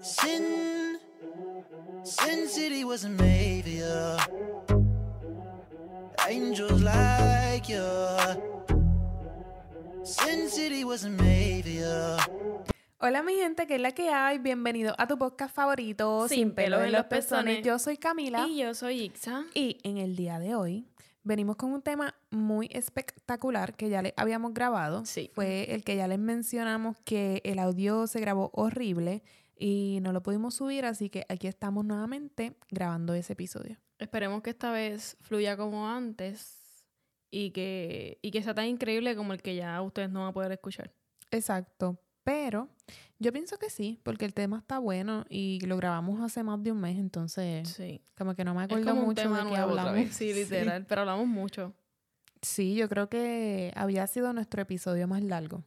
Sin, Sin City wasn't made for you. Angels like you. Sin City wasn't made for you. Hola mi gente, que es la que hay? Bienvenido a tu podcast favorito, Sin pelos en los pezones. Yo soy Camila Y yo soy Ixa. y en el día de hoy venimos con un tema muy espectacular que ya le habíamos grabado. Sí. Fue el que ya les mencionamos que el audio se grabó horrible y no lo pudimos subir, así que aquí estamos nuevamente grabando ese episodio. Esperemos que esta vez fluya como antes y que, y que sea tan increíble como el que ya ustedes no van a poder escuchar. Exacto, pero yo pienso que sí, porque el tema está bueno y lo grabamos hace más de un mes, entonces Sí. como que no me Es acuerdo como un mucho tema de qué hablamos. Sí, literal. Pero hablamos mucho. Sí, yo creo que había sido nuestro episodio más largo,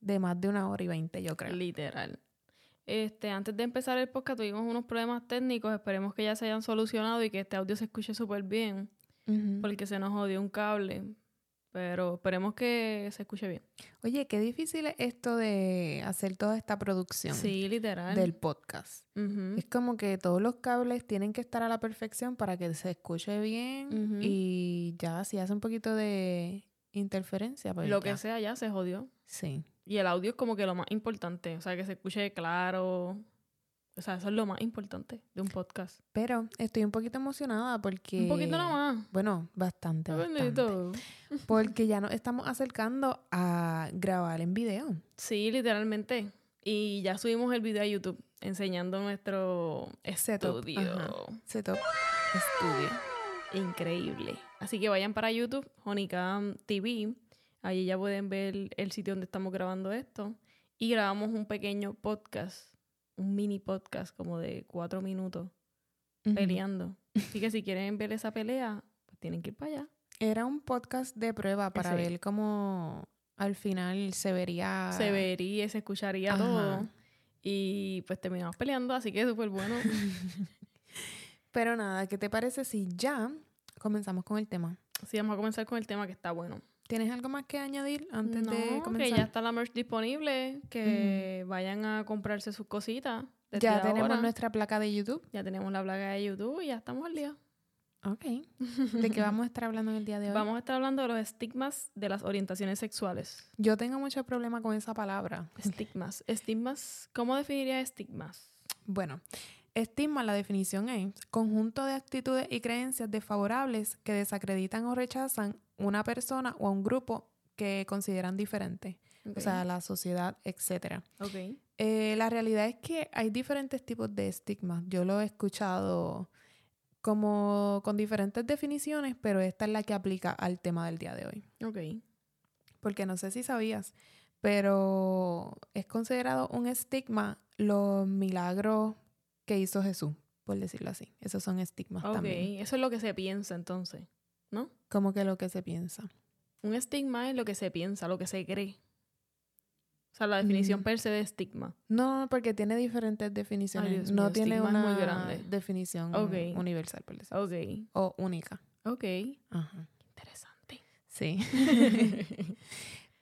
de más de una hora y veinte, yo creo. Literal. Este, antes de empezar el podcast tuvimos unos problemas técnicos. Esperemos que ya se hayan solucionado y que este audio se escuche súper bien. Porque se nos jodió un cable. Pero esperemos que se escuche bien. Oye, qué difícil es esto de hacer toda esta producción Sí, literal. del podcast. Es como que todos los cables tienen que estar a la perfección para que se escuche bien y ya si hace un poquito de interferencia, pues Lo ya. que sea ya se jodió. Sí. Y el audio es como que lo más importante. O sea, que se escuche claro. O sea, eso es lo más importante de un podcast. Pero estoy un poquito emocionada porque... Un poquito nada más. Bueno, bastante, bastante. Porque ya nos estamos acercando a grabar en video. Sí, literalmente. Y ya subimos el video a YouTube enseñando nuestro Setup, estudio. Setup Studio. Increíble. Así que vayan para YouTube, Honeycam TV. Allí ya pueden ver el sitio donde estamos grabando esto. Y grabamos un pequeño podcast, un mini podcast como de cuatro minutos, peleando. Así que si quieren ver esa pelea, pues tienen que ir para allá. Era un podcast de prueba para Sí. ver cómo al final se vería. Se vería, se escucharía. Ajá. todo. Y pues terminamos peleando, así que súper bueno. Pero nada, ¿qué te parece si ya comenzamos con el tema? Así vamos a comenzar con el tema que está bueno. ¿Tienes algo más que añadir antes no, de que comenzar? ya está la merch disponible, que vayan a comprarse sus cositas. Ya tenemos ahora. nuestra placa de YouTube. Ya tenemos la plaga de YouTube y ya estamos al día. Ok. ¿De qué vamos a estar hablando en el día de hoy? Vamos a estar hablando de los estigmas de las orientaciones sexuales. Yo tengo mucho problema con esa palabra. Estigmas. Estigmas. ¿Cómo definiría estigmas? Bueno, estigma, la definición es conjunto de actitudes y creencias desfavorables que desacreditan o rechazan una persona o a un grupo que consideran diferente, o sea, la sociedad, etcétera. Ok. Eh, la realidad es que hay diferentes tipos de estigmas. Yo lo he escuchado como con diferentes definiciones, pero esta es la que aplica al tema del día de hoy. Ok. Porque no sé si sabías, pero es considerado un estigma los milagros que hizo Jesús, por decirlo así. Esos son estigmas Ok. también. Eso es lo que se piensa entonces, ¿no? Como que lo que se piensa. Un estigma es lo que se piensa, lo que se cree. O sea, la definición Mm. per se de estigma. No, porque tiene diferentes definiciones. Dios no tiene una muy grande. definición universal, por decirlo así. Ok. O única. Ok. Ajá. Interesante. Sí.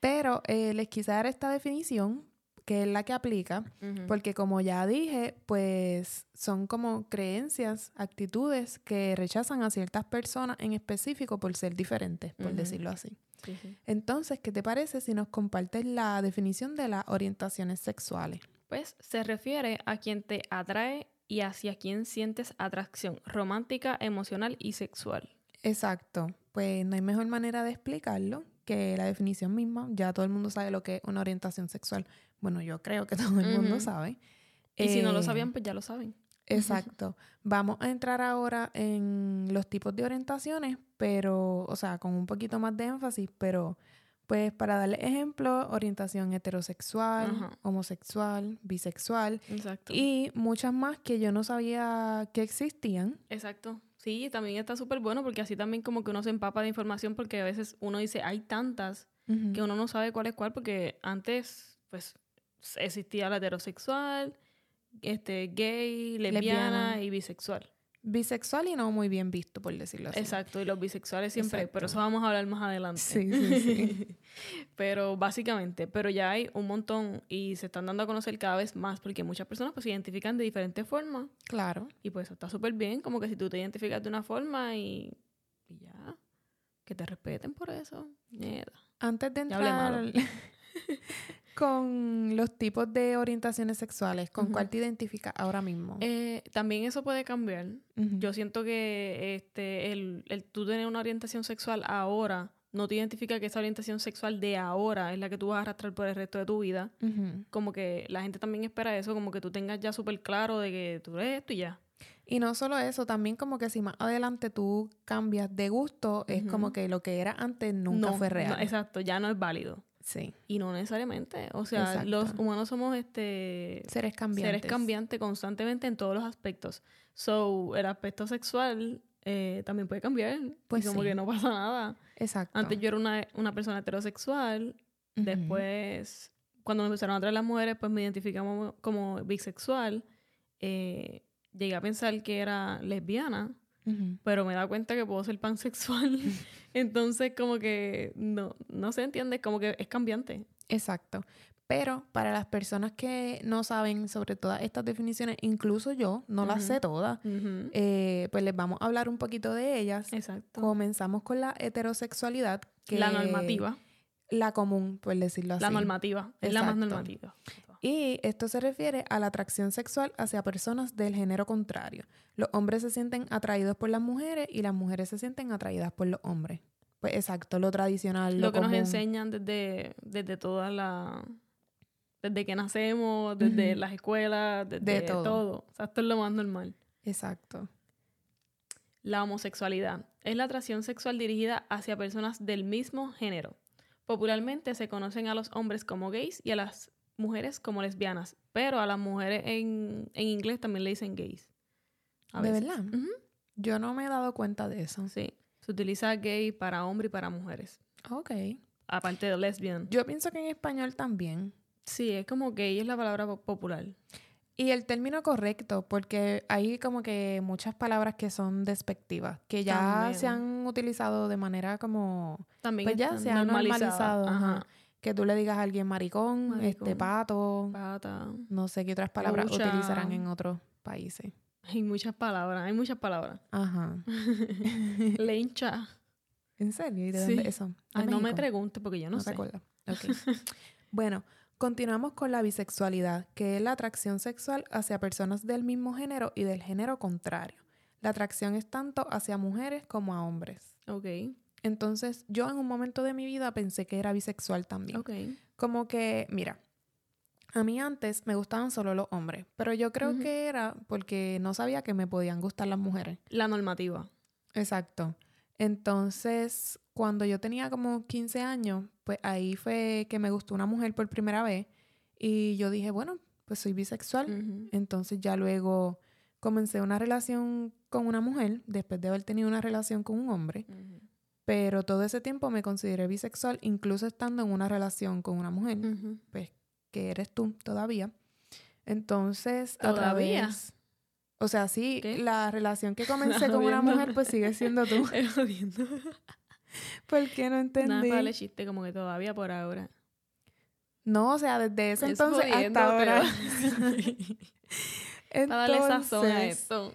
Pero eh, les quise dar esta definición, que es la que aplica, porque como ya dije, pues son como creencias, actitudes que rechazan a ciertas personas en específico por ser diferentes, por decirlo así. Sí, sí. Entonces, ¿qué te parece si nos compartes la definición de las orientaciones sexuales? Pues se refiere a quien te atrae y hacia quien sientes atracción romántica, emocional y sexual. Exacto. Pues no hay mejor manera de explicarlo que la definición misma. Ya todo el mundo sabe lo que es una orientación sexual. Bueno, yo creo que todo el mundo sabe. Y si no lo Eh, sabían, pues ya lo saben. Exacto. Vamos a entrar ahora en los tipos de orientaciones, pero, o sea, con un poquito más de énfasis, pero pues para darle ejemplo, orientación heterosexual, homosexual, bisexual Exacto. y muchas más que yo no sabía que existían. Exacto. Sí, también está súper bueno porque así también como que uno se empapa de información porque a veces uno dice, hay tantas que uno no sabe cuál es cuál porque antes pues existía la heterosexual, este gay, lesbiana, Lesbiana. y bisexual. Bisexual y no muy bien visto, por decirlo así. Exacto, y los bisexuales siempre, Exacto. pero eso vamos a hablar más adelante. Sí, sí, sí. pero básicamente, pero ya hay un montón y se están dando a conocer cada vez más porque muchas personas pues se identifican de diferentes formas Claro. y pues eso está súper bien, como que si tú te identificas de una forma y, y ya, que te respeten por eso. Mierda. Antes de Ya entrar con los tipos de orientaciones sexuales, ¿con cuál te identificas ahora mismo? Eh, también eso puede cambiar. Yo siento que este, el, el tú tener una orientación sexual ahora no te identifica que esa orientación sexual de ahora es la que tú vas a arrastrar por el resto de tu vida. Como que la gente también espera eso, como que tú tengas ya súper claro de que tú eres esto y ya. Y no solo eso, también como que si más adelante tú cambias de gusto, es como que lo que era antes nunca No, fue no, real. exacto, ya no es válido. Sí. Y no necesariamente. O sea, Exacto. los humanos somos este Seres cambiantes. seres cambiantes constantemente en todos los aspectos. So, el aspecto sexual eh, también puede cambiar. Pues y como sí. que no pasa nada. Exacto. Antes yo era una, una persona heterosexual. Después, cuando me empezaron a traer las mujeres, pues me identificamos como bisexual. Eh, llegué a pensar que era lesbiana, Pero me da cuenta que puedo ser pansexual. Entonces, como que no, no se entiende, como que es cambiante. Exacto. Pero para las personas que no saben sobre todas estas definiciones, incluso yo no las sé todas, eh, pues les vamos a hablar un poquito de ellas. Exacto. Comenzamos con la heterosexualidad, que La normativa. La común, por decirlo así. La normativa. Es la más normativa. Y esto se refiere a la atracción sexual hacia personas del género contrario. Los hombres se sienten atraídos por las mujeres y las mujeres se sienten atraídas por los hombres. Pues exacto, lo tradicional, lo, Lo que nos enseñan desde, desde toda la... Desde que nacemos, desde las escuelas, desde De todo. todo. O sea, esto es lo más normal. Exacto. La homosexualidad es la atracción sexual dirigida hacia personas del mismo género. Popularmente se conocen a los hombres como gays y a las mujeres como lesbianas, pero a las mujeres en, en inglés también le dicen gays. A ¿De veces. verdad? Yo no me he dado cuenta de eso. Sí. Se utiliza gay para hombre y para mujeres. Ok. Aparte de lesbian. Yo pienso que en español también. Sí, es como gay, es la palabra po- popular. Y el término correcto, porque hay como que muchas palabras que son despectivas, que ya También. se han utilizado de manera como, También pues ya se ha normalizado. Ajá. ajá. Que tú le digas a alguien maricón, este pato, Pata. no sé qué otras palabras Lucha. utilizarán en otros países. Hay muchas palabras, hay muchas palabras. Ajá. Lencha. ¿En serio? ¿Y de Sí. dónde es eso? ¿De Ay, no me México? preguntes porque yo no, No sé. recuerdo. Bueno, continuamos con la bisexualidad, que es la atracción sexual hacia personas del mismo género y del género contrario. La atracción es tanto hacia mujeres como a hombres. Ok, Entonces, yo en un momento de mi vida pensé que era bisexual también. ok. Como que, mira, a mí antes me gustaban solo los hombres, pero yo creo que era porque no sabía que me podían gustar las mujeres. La normativa. Exacto. Entonces, cuando yo tenía como 15 años, pues ahí fue que me gustó una mujer por primera vez y yo dije, bueno, pues soy bisexual. Entonces ya luego comencé una relación con una mujer después de haber tenido una relación con un hombre. Pero todo ese tiempo me consideré bisexual, incluso estando en una relación con una mujer, Ujú. pues que eres tú todavía. Entonces, a ¿Todavía? través... O sea, sí, ¿Qué? la relación que comencé con una mujer, pues sigue siendo tú. ¿Por qué no Nada entendí? para el chiste, como que todavía por ahora. No, o sea, desde ese Es entonces jodiendo, hasta ahora. pero- Para darle sazón a Entonces, esto.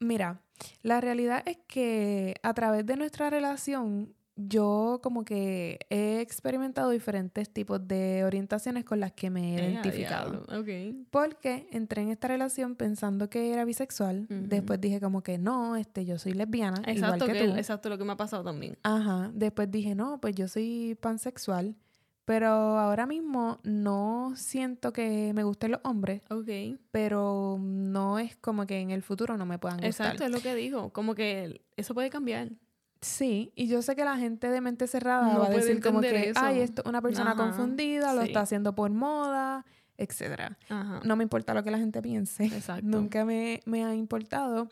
Mira, la realidad es que a través de nuestra relación, yo como que he experimentado diferentes tipos de orientaciones con las que me he Eh, identificado. diablo. Ok. Porque entré en esta relación pensando que era bisexual. Después dije como que no, este, yo soy lesbiana, Exacto, igual que, que, tú. exacto lo que me ha pasado también. Ajá. Después dije, no, pues yo soy pansexual. Pero ahora mismo no siento que me gusten los hombres, Ok. pero no es como que en el futuro no me puedan gustar. Exacto, es lo que digo. Como que eso puede cambiar. Sí, y yo sé que la gente de mente cerrada No va a decir como que, eso. ay, esto es una persona Ajá, confundida, lo está haciendo por moda, etcétera. Ajá. No me importa lo que la gente piense. Exacto. Nunca me, me ha importado,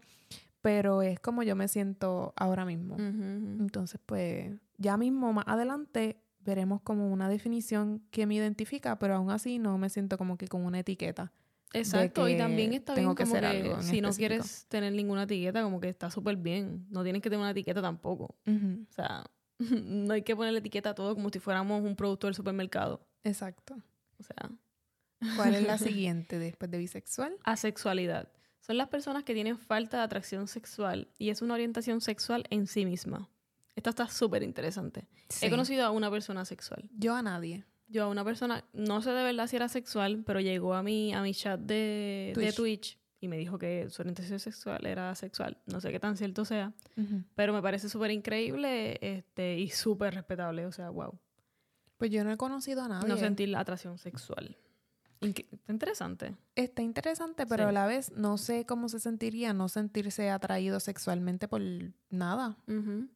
pero es como yo me siento ahora mismo. Entonces, pues, ya mismo más adelante veremos como una definición que me identifica, pero aún así no me siento como que con una etiqueta Exacto, y que también está bien que como que algo en si no quieres tener ninguna etiqueta, como que está súper bien. No tienes que tener una etiqueta tampoco. O sea, no hay que ponerle etiqueta a todo como si fuéramos un producto del supermercado. Exacto. O sea, ¿Cuál es la siguiente después de bisexual? asexualidad. Son las personas que tienen falta de atracción sexual y es una orientación sexual en sí misma. Esta está súper interesante. Sí. He conocido a una persona sexual. Yo a nadie. Yo a una persona, no sé de verdad si era sexual, pero llegó a mi, a mi chat de de Twitch. Y me dijo que su orientación sexual era sexual. No sé qué tan cierto sea, pero me parece súper increíble este, y súper respetable. O sea, wow. Pues yo no he conocido a nadie. No sentir la atracción sexual. Está interesante. Está interesante, pero Sí. a la vez no sé cómo se sentiría no sentirse atraído sexualmente por nada.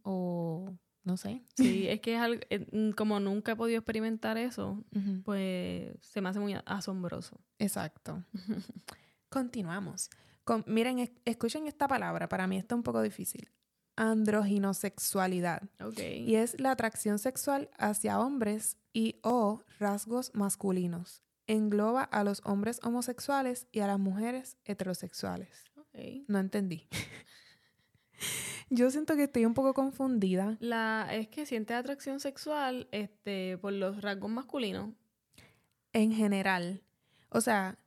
O no sé. Sí, es que es algo, eh, como nunca he podido experimentar eso, pues se me hace muy asombroso. Exacto. Continuamos. Con, miren, es- escuchen esta palabra. Para mí está un poco difícil. Androginosexualidad. Y es la atracción sexual hacia hombres y o rasgos masculinos. Engloba a los hombres homosexuales y a las mujeres heterosexuales. No entendí. Yo siento que estoy un poco confundida. La, es que siente atracción sexual este, por los rasgos masculinos. En general. O sea,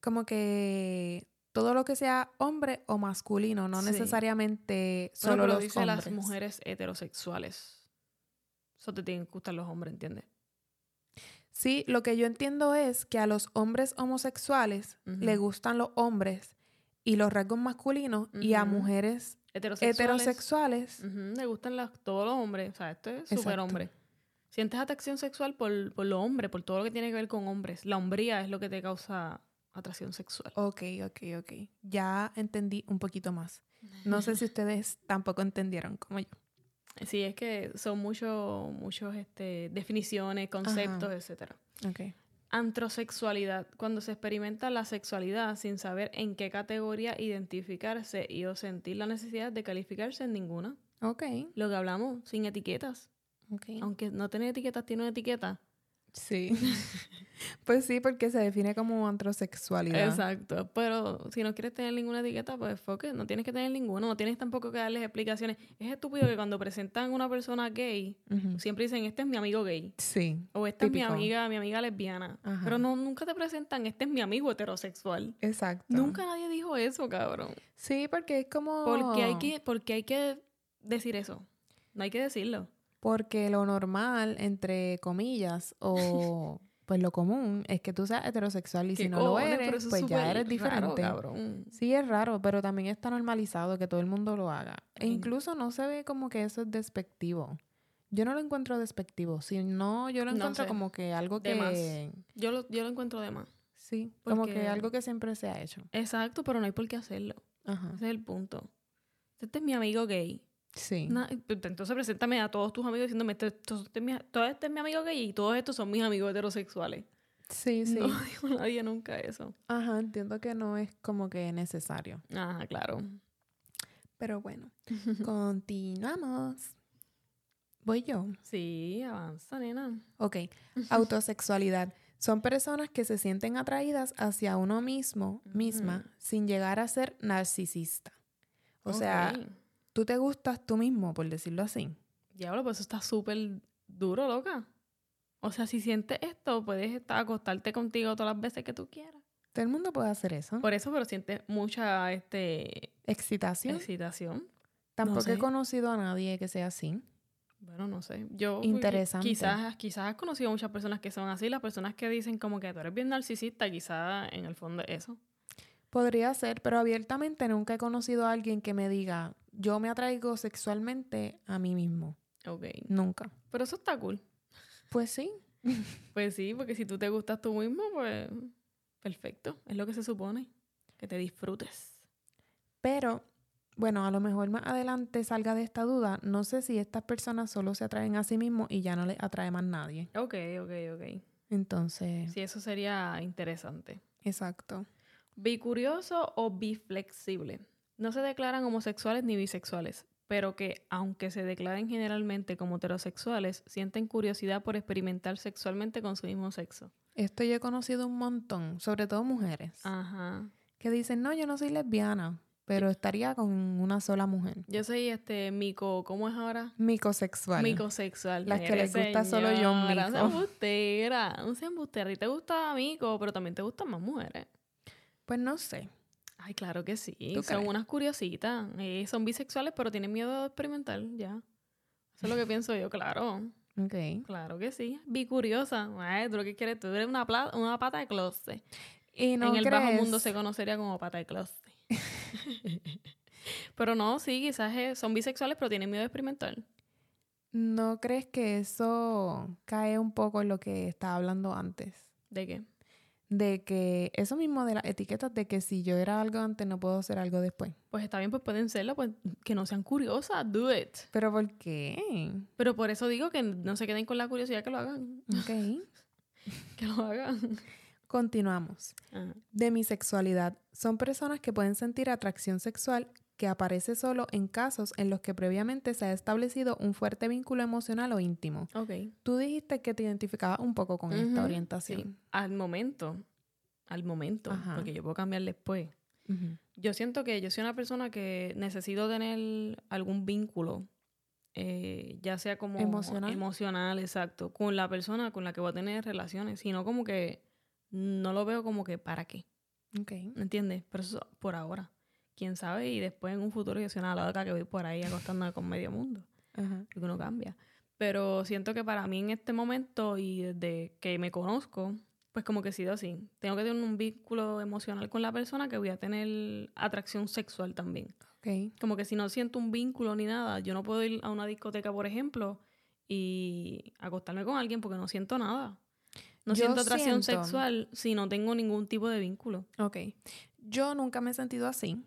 como que todo lo que sea hombre o masculino, no Sí. necesariamente Bueno, solo pero los dice hombres. las mujeres heterosexuales. Eso te tienen que gustar los hombres, ¿entiendes? Sí, lo que yo entiendo es que a los hombres homosexuales Ujú. le gustan los hombres y los rasgos masculinos y a mujeres Heterosexuales. le gustan las, todos los hombres. O sea, esto es súper hombre. Sientes atracción sexual por, por los hombres, por todo lo que tiene que ver con hombres. La hombría es lo que te causa atracción sexual. Ok, ok, ok. Ya entendí un poquito más. No sé si ustedes tampoco entendieron como yo. Sí, es que son muchos, muchos este, definiciones, conceptos, etcétera. Ok. Antrosexualidad, cuando se experimenta la sexualidad sin saber en qué categoría identificarse y o sentir la necesidad de calificarse en ninguna. Ok. Lo que hablamos, sin etiquetas. Ok. Aunque no tiene etiquetas, tiene una etiqueta. Sí. pues sí, porque se define como antrosexualidad. Exacto. Pero si no quieres tener ninguna etiqueta, pues fuck it, no tienes que tener ninguna. No tienes tampoco que darles explicaciones. Es estúpido que cuando presentan una persona gay, siempre dicen, este es mi amigo gay. Sí. O esta es mi amiga, mi amiga lesbiana. Ajá. Pero no, nunca te presentan, este es mi amigo heterosexual. Exacto. Nunca nadie dijo eso, cabrón. Sí, porque es como... Porque hay que, porque hay que decir eso. No hay que decirlo. Porque lo normal, entre comillas, o pues lo común, es que tú seas heterosexual y si ¿Qué no lo eres, pues ya eres raro, diferente. cabrón. Sí, es raro, pero también está normalizado que todo el mundo lo haga. E incluso no se ve como que eso es despectivo. Yo no lo encuentro despectivo, sino yo lo No encuentro sé. como que algo De que... más. Yo lo, yo lo encuentro de más. Sí, como que algo que siempre se ha hecho. Exacto, pero no hay por qué hacerlo. Ajá. Ese es el punto. Este es mi amigo gay. Sí. Entonces preséntame a todos tus amigos diciéndome, "Este- esto- este todo este es mi amigo gay y todos estos son mis amigos heterosexuales. Sí, sí. No dijo nadie nunca eso. Ajá, entiendo que no es como que necesario. Ajá, claro. Pero bueno, continuamos. Voy yo. Sí, avanza, nena. Ok, autosexualidad. Son personas que se sienten atraídas hacia uno mismo, misma, sin llegar a ser narcisista. O sea, Ok. Tú te gustas tú mismo, por decirlo así. Diablo, pues eso está súper duro, loca. O sea, si sientes esto, puedes estar, acostarte contigo todas las veces que tú quieras. Todo el mundo puede hacer eso. Por eso, pero sientes mucha este, Excitación. excitación. Tampoco he sé. conocido a nadie que sea así. Bueno, no sé. Yo Interesante. Quizás, quizás has conocido muchas personas que son así. Las personas que dicen como que tú eres bien narcisista, quizás en el fondo es eso. Podría ser, pero abiertamente nunca he conocido a alguien que me diga, yo me atraigo sexualmente a mí mismo. Ok. Nunca. Pero eso está cool. Pues sí. Pues sí, porque si tú te gustas tú mismo, pues perfecto. Es lo que se supone. Que te disfrutes. Pero, bueno, a lo mejor más adelante salga de esta duda. No sé si estas personas solo se atraen a sí mismos y ya no les atrae más nadie. Ok, ok, ok. Entonces, Sí, eso sería interesante. exacto. Bicurioso o biflexible. No se declaran homosexuales ni bisexuales, pero que, aunque se declaren generalmente como heterosexuales, sienten curiosidad por experimentar sexualmente con su mismo sexo. Esto yo he conocido un montón, sobre todo mujeres, Ajá. que dicen, no, yo no soy lesbiana, pero estaría con una sola mujer. Yo soy este mico, ¿cómo es ahora? Micosexual. Micosexual. Las que les gusta solo John señora, No seas Mico. embustera, no. Y te gusta mico, pero también te gustan más mujeres. Pues no sé. Ay, claro que sí. ¿Tú Son crees? unas curiositas. Eh, son bisexuales, pero tienen miedo de experimentar, ya. Eso es lo que pienso yo, claro. Ok. Claro que sí. Bicuriosa. Ay, tú lo que quieres, tú eres una, pla- una pata de closet. Y no en el bajo mundo se conocería como pata de closet. pero no, sí, quizás eh, son bisexuales, pero tienen miedo de experimentar. ¿No crees que eso cae un poco en lo que estaba hablando antes? ¿De qué? De que eso mismo de las etiquetas, de que si yo era algo antes, no puedo ser algo después. Pues está bien, pues pueden serlo, pues que no sean curiosas, do it. ¿Pero por qué? Pero por eso digo que no se queden con la curiosidad, que lo hagan. Ok. Que lo hagan. Continuamos. Ajá. Demisexualidad. Son personas que pueden sentir atracción sexual que aparece solo en casos en los que previamente se ha establecido un fuerte vínculo emocional o íntimo. Ok. Tú dijiste que te identificabas un poco con esta Ujú, orientación. Sí. Al momento, al momento, Ajá. porque yo puedo cambiar después. Ujú. Yo siento que yo soy una persona que necesito tener algún vínculo, eh, ya sea como ¿Emocional? emocional, exacto, con la persona con la que voy a tener relaciones, sino como que no lo veo como que para qué, Ok. ¿me entiendes? Pero eso por ahora, quién sabe, y después en un futuro yo soy una loca que voy por ahí acostándome con medio mundo, Ajá. porque uno cambia. Pero siento que para mí en este momento y desde que me conozco, pues como que he sido así. Tengo que tener un vínculo emocional con la persona que voy a tener atracción sexual también. Ok. Como que si no siento un vínculo ni nada, yo no puedo ir a una discoteca, por ejemplo, y acostarme con alguien porque no siento nada. No Yo siento atracción siento- sexual si no tengo ningún tipo de vínculo. Ok. Yo nunca me he sentido así.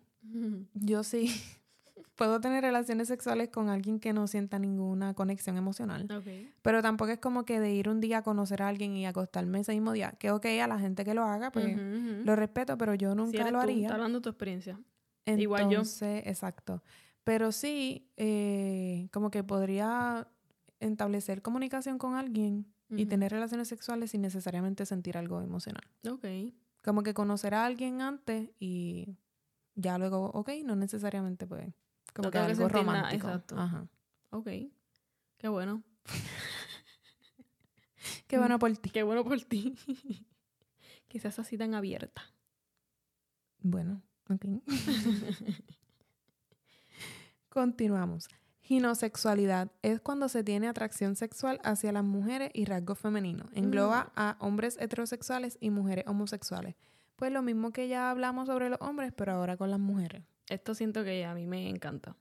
Yo sí puedo tener relaciones sexuales con alguien que no sienta ninguna conexión emocional. Pero tampoco es como que de ir un día a conocer a alguien y acostarme ese mismo día. Que ok, a la gente que lo haga, pues lo respeto, pero yo Si nunca eres lo tú, haría. estás hablando de tu experiencia. Entonces, igual yo. exacto. Pero sí, eh, como que podría establecer comunicación con alguien y tener relaciones sexuales sin necesariamente sentir algo emocional. Ok. Como que conocer a alguien antes y ya luego, ok, no necesariamente pues, como No que algo nada, romántico. exacto. Ajá. Ok. Qué bueno. Qué bueno por ti. Qué bueno por ti. que seas así tan abierta. Bueno, ok. Continuamos. Ginosexualidad es cuando se tiene atracción sexual hacia las mujeres y rasgos femeninos. Engloba a hombres heterosexuales y mujeres homosexuales. Pues lo mismo que ya hablamos sobre los hombres, pero ahora con las mujeres. Esto siento que a mí me encanta.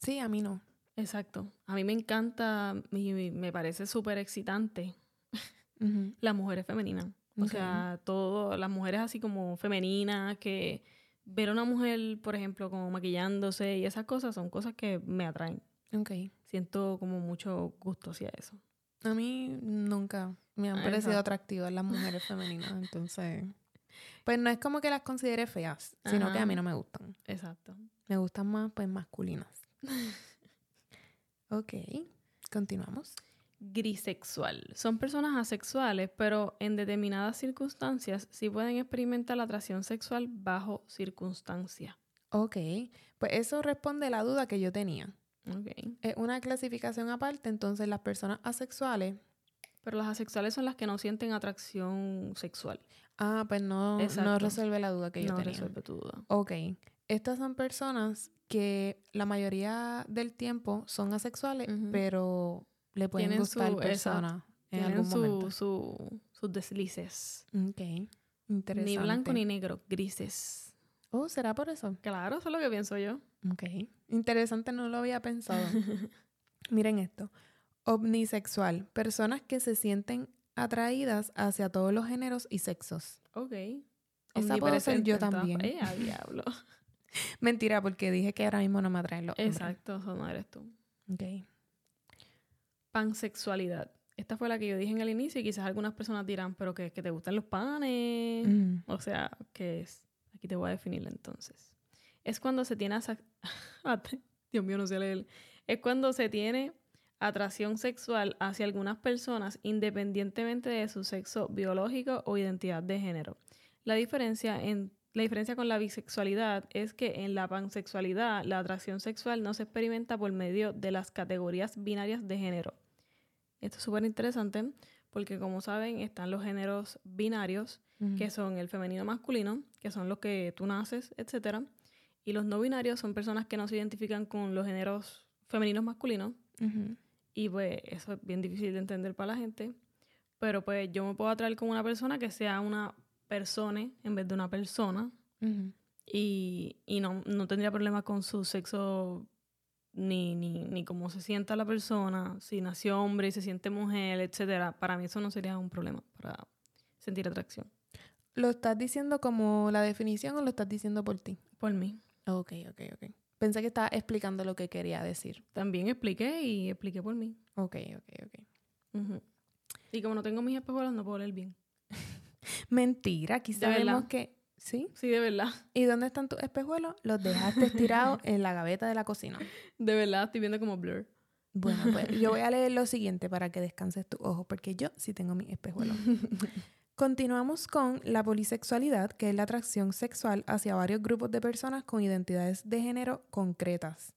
Sí, a mí no. Exacto. A mí me encanta y me parece súper excitante las mujeres femeninas. O sea, todo, las mujeres así como femeninas, que ver a una mujer, por ejemplo, como maquillándose y esas cosas son cosas que me atraen. Ok. Siento como mucho gusto hacia eso. A mí nunca me han Ah, parecido atractivas las mujeres femeninas, entonces... Pues no es como que las considere feas, sino que a mí no me gustan. Exacto. Me gustan más, pues, masculinas. ok, continuamos. Grisexual. Son personas asexuales, pero en determinadas circunstancias sí pueden experimentar la atracción sexual bajo circunstancias. Ok, pues eso responde a la duda que yo tenía. Ok. Es una clasificación aparte, entonces las personas asexuales... Pero las asexuales son las que no sienten atracción sexual. Ah, pues no, no resuelve la duda que yo no tenía. resuelve tu duda. Ok, estas son personas que la mayoría del tiempo son asexuales, pero le pueden Tienen gustar su- personas en algún su, momento. su- sus deslices. Ok, interesante. Ni blanco ni negro, grises. Oh, ¿será por eso? Claro, eso es lo que pienso yo. Ok. Interesante, no lo había pensado. Miren esto. Omnisexual. Personas que se sienten atraídas hacia todos los géneros y sexos. Ok. Esa puedo ser yo también. Eh, a diablo. Mentira, porque dije que ahora mismo no me atraen los hombres. Exacto, eso no eres tú. Ok. Pansexualidad. Esta fue la que yo dije en el inicio y quizás algunas personas dirán, pero que, que te gustan los panes. Mm. O sea, ¿qué es? Aquí te voy a definirla entonces. Es cuando se tiene... Dios mío, no sé leer. Es cuando se tiene atracción sexual hacia algunas personas independientemente de su sexo biológico o identidad de género. La diferencia, en, la diferencia con la bisexualidad es que en la pansexualidad la atracción sexual no se experimenta por medio de las categorías binarias de género. Esto es súper interesante porque como saben están los géneros binarios, que son el femenino masculino, que son los que tú naces, etc. Y los no binarios son personas que no se identifican con los géneros femeninos masculinos. Y pues eso es bien difícil de entender para la gente. Pero pues yo me puedo atraer con una persona que sea una persona en vez de una persona. Y, y no, no, tendría problema con su sexo ni, ni, ni cómo se sienta la persona, si nació hombre y se siente mujer, etcétera. Para mí eso no sería un problema para sentir atracción. ¿Lo estás diciendo como la definición o lo estás diciendo por ti? Por mí. Ok, ok, ok. Pensé que estaba explicando lo que quería decir. También expliqué y expliqué por mí. Ok, ok, ok. Y como no tengo mis espejuelos, no puedo leer bien. Mentira, aquí sabemos que... ¿Sí? Sí, de verdad. ¿Y dónde están tus espejuelos? Los dejaste tirados en la gaveta de la cocina. De verdad, estoy viendo como blur. Bueno, pues yo voy a leer lo siguiente para que descanses tus ojos, porque yo sí tengo mis espejuelos. Continuamos con la polisexualidad, que es la atracción sexual hacia varios grupos de personas con identidades de género concretas.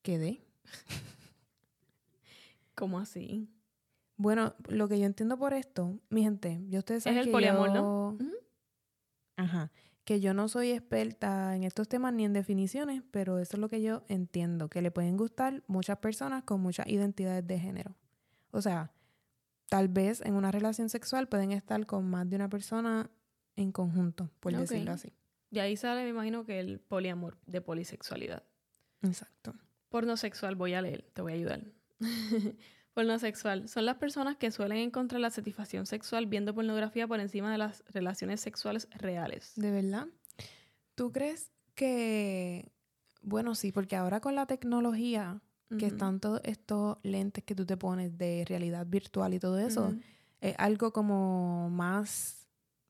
¿Qué ¿Cómo así? Bueno, lo que yo entiendo por esto, mi gente, yo ustedes saben es el que poliamor, yo... ¿no? Ajá. Que yo no soy experta en estos temas ni en definiciones, pero eso es lo que yo entiendo, que le pueden gustar muchas personas con muchas identidades de género. O sea, tal vez en una relación sexual pueden estar con más de una persona en conjunto, por decirlo así. De ahí sale, me imagino, que el poliamor de polisexualidad. Exacto. Pornosexual, voy a leer, te voy a ayudar. Pornosexual son las personas que suelen encontrar la satisfacción sexual viendo pornografía por encima de las relaciones sexuales reales. ¿De verdad? ¿Tú crees que... Bueno, sí, porque ahora con la tecnología, que están todos estos lentes que tú te pones de realidad virtual y todo eso, es algo como más,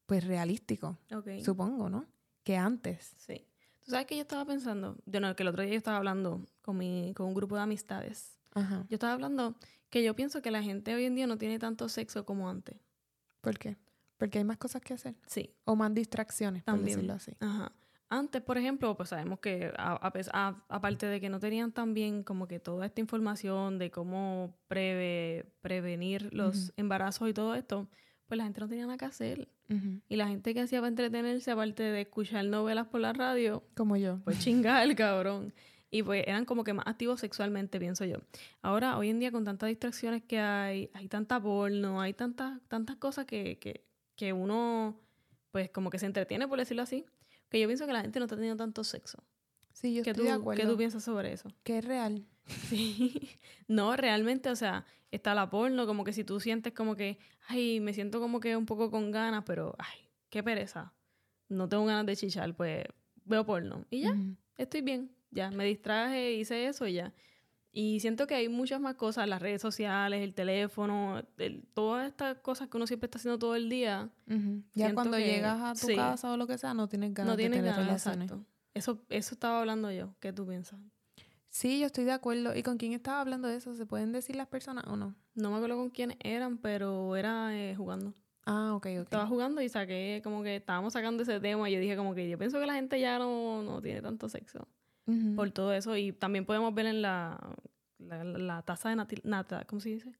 pues, realístico, supongo, ¿no? Que antes. Sí. Tú sabes que yo estaba pensando, de no, que el otro día yo estaba hablando con, mi, con un grupo de amistades. Yo estaba hablando que yo pienso que la gente hoy en día no tiene tanto sexo como antes. ¿Por qué? Porque hay más cosas que hacer. Sí. O más distracciones, por decirlo así. Ajá. Antes, por ejemplo, pues sabemos que aparte de que no tenían también como que toda esta información de cómo prevenir los embarazos y todo esto, pues la gente no tenía nada que hacer. Y la gente que hacía para entretenerse, aparte de escuchar novelas por la radio, como yo, pues chingar el cabrón. Y pues eran como que más activos sexualmente, pienso yo. Ahora, hoy en día, con tantas distracciones que hay, hay tanta porno, hay tantas, tantas cosas que, que, que uno, pues como que se entretiene, por decirlo así, que yo pienso que la gente no está teniendo tanto sexo. Sí, yo ¿Qué estoy tú, de acuerdo. ¿Qué tú piensas sobre eso? Que es real. Sí. no, realmente, o sea, está la porno, como que si tú sientes como que, ay, me siento como que un poco con ganas, pero, ay, qué pereza. No tengo ganas de chichar, pues veo porno. Y ya, estoy bien ya, me distraje, hice eso y ya. Y siento que hay muchas más cosas, las redes sociales, el teléfono, todas estas cosas que uno siempre está haciendo todo el día. Ya cuando llegas a tu casa o lo que sea, no tienes ganas de tener relaciones. Eso, eso estaba hablando yo. ¿Qué tú piensas? Sí, yo estoy de acuerdo. ¿Y con quién estaba hablando de eso? ¿Se pueden decir las personas o no? No me acuerdo con quiénes eran, pero era eh, jugando. Ah, ok, ok. Estaba jugando y saqué como que estábamos sacando ese tema y yo dije como que yo pienso que la gente ya no, no tiene tanto sexo por todo eso. Y también podemos ver en la, la, tasa de nata, ¿cómo se dice?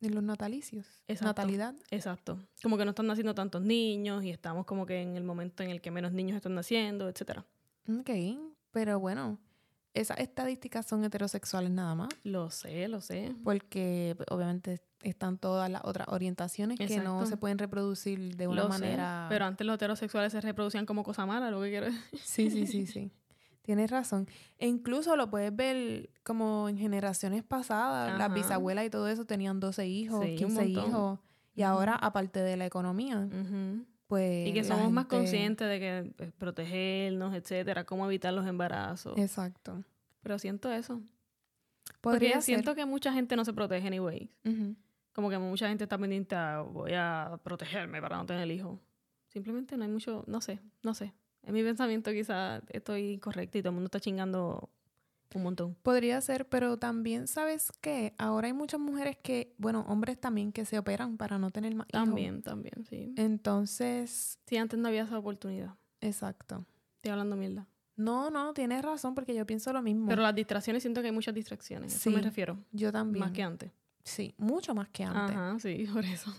En los natalicios. Natalidad. Exacto. Como que no están naciendo tantos niños y estamos como que en el momento en el que menos niños están naciendo, etcétera. Ok, pero bueno, esas estadísticas son heterosexuales nada más. Lo sé, lo sé. Porque pues, obviamente están todas las otras orientaciones que no se pueden reproducir de una manera. Pero antes los heterosexuales se reproducían como cosa mala, lo que quiero decir. Sí, sí, sí, sí. Tienes razón. E incluso lo puedes ver como en generaciones pasadas. Las bisabuelas y todo eso tenían 12 hijos, 15 hijos. Y ahora, aparte de la economía, pues. Y que somos más conscientes de que pues, protegernos, etcétera, cómo evitar los embarazos. Exacto. Pero siento eso. Podría Porque siento que mucha gente no se protege, anyway. Como que mucha gente está pendiente a voy a protegerme para no tener el hijo. Simplemente no hay mucho, no sé, no sé. En mi pensamiento quizás estoy incorrecto y todo el mundo está chingando un montón. Podría ser, pero también, ¿sabes qué? Ahora hay muchas mujeres que, bueno, hombres también que se operan para no tener más hijos. También, también, sí. Entonces, Sí, antes no había esa oportunidad. exacto. Estoy hablando mierda. No, no, tienes razón porque yo pienso lo mismo. Pero las distracciones, siento que hay muchas distracciones. A eso me Sí, refiero. yo también. Más que antes. Sí, mucho más que antes. Ajá, sí, por eso.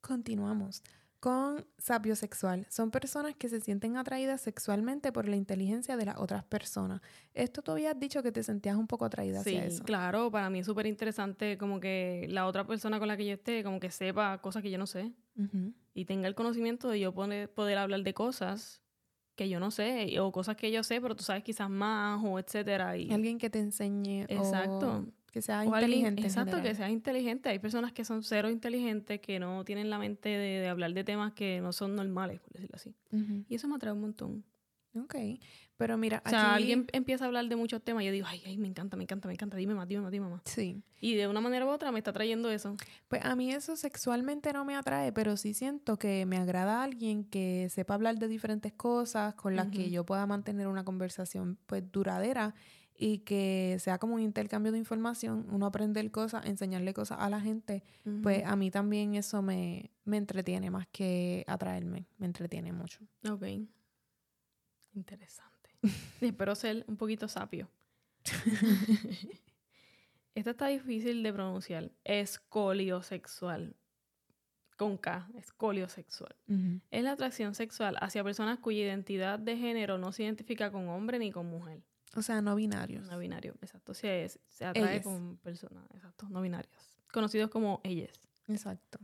Continuamos con sapiosexual. Son personas que se sienten atraídas sexualmente por la inteligencia de las otras personas. Esto tú habías dicho que te sentías un poco atraída Sí, hacia eso. claro, para mí es súper interesante como que la otra persona con la que yo esté, como que sepa cosas que yo no sé y tenga el conocimiento de yo poder, poder hablar de cosas que yo no sé o cosas que yo sé, pero tú sabes quizás más o etcétera. Y, Alguien que te enseñe Exacto. o que sea o inteligente. en exacto, que sea inteligente. Hay personas que son cero inteligentes, que no tienen la mente de, de hablar de temas que no son normales, por decirlo así. Y eso me atrae un montón. Ok. Pero mira, O sea, aquí- alguien empieza a hablar de muchos temas y yo digo, ay, ay, me encanta, me encanta, me encanta, dime más, dime más, dime más. Sí. Y de una manera u otra me está trayendo eso. Pues a mí eso sexualmente no me atrae, pero sí siento que me agrada alguien que sepa hablar de diferentes cosas, con las que yo pueda mantener una conversación pues duradera y que sea como un intercambio de información, uno aprender cosas, enseñarle cosas a la gente, pues a mí también eso me, me entretiene más que atraerme, me entretiene mucho. Ok. Interesante. Espero ser un poquito sapio. Esta está difícil de pronunciar. Escoliosexual. Con K, escoliosexual. Es la atracción sexual hacia personas cuya identidad de género no se identifica con hombre ni con mujer. O sea, no binarios. No binario, exacto. Se, se atrae Ellas. con personas, exacto, no binarias. Conocidos como ellas. Exacto.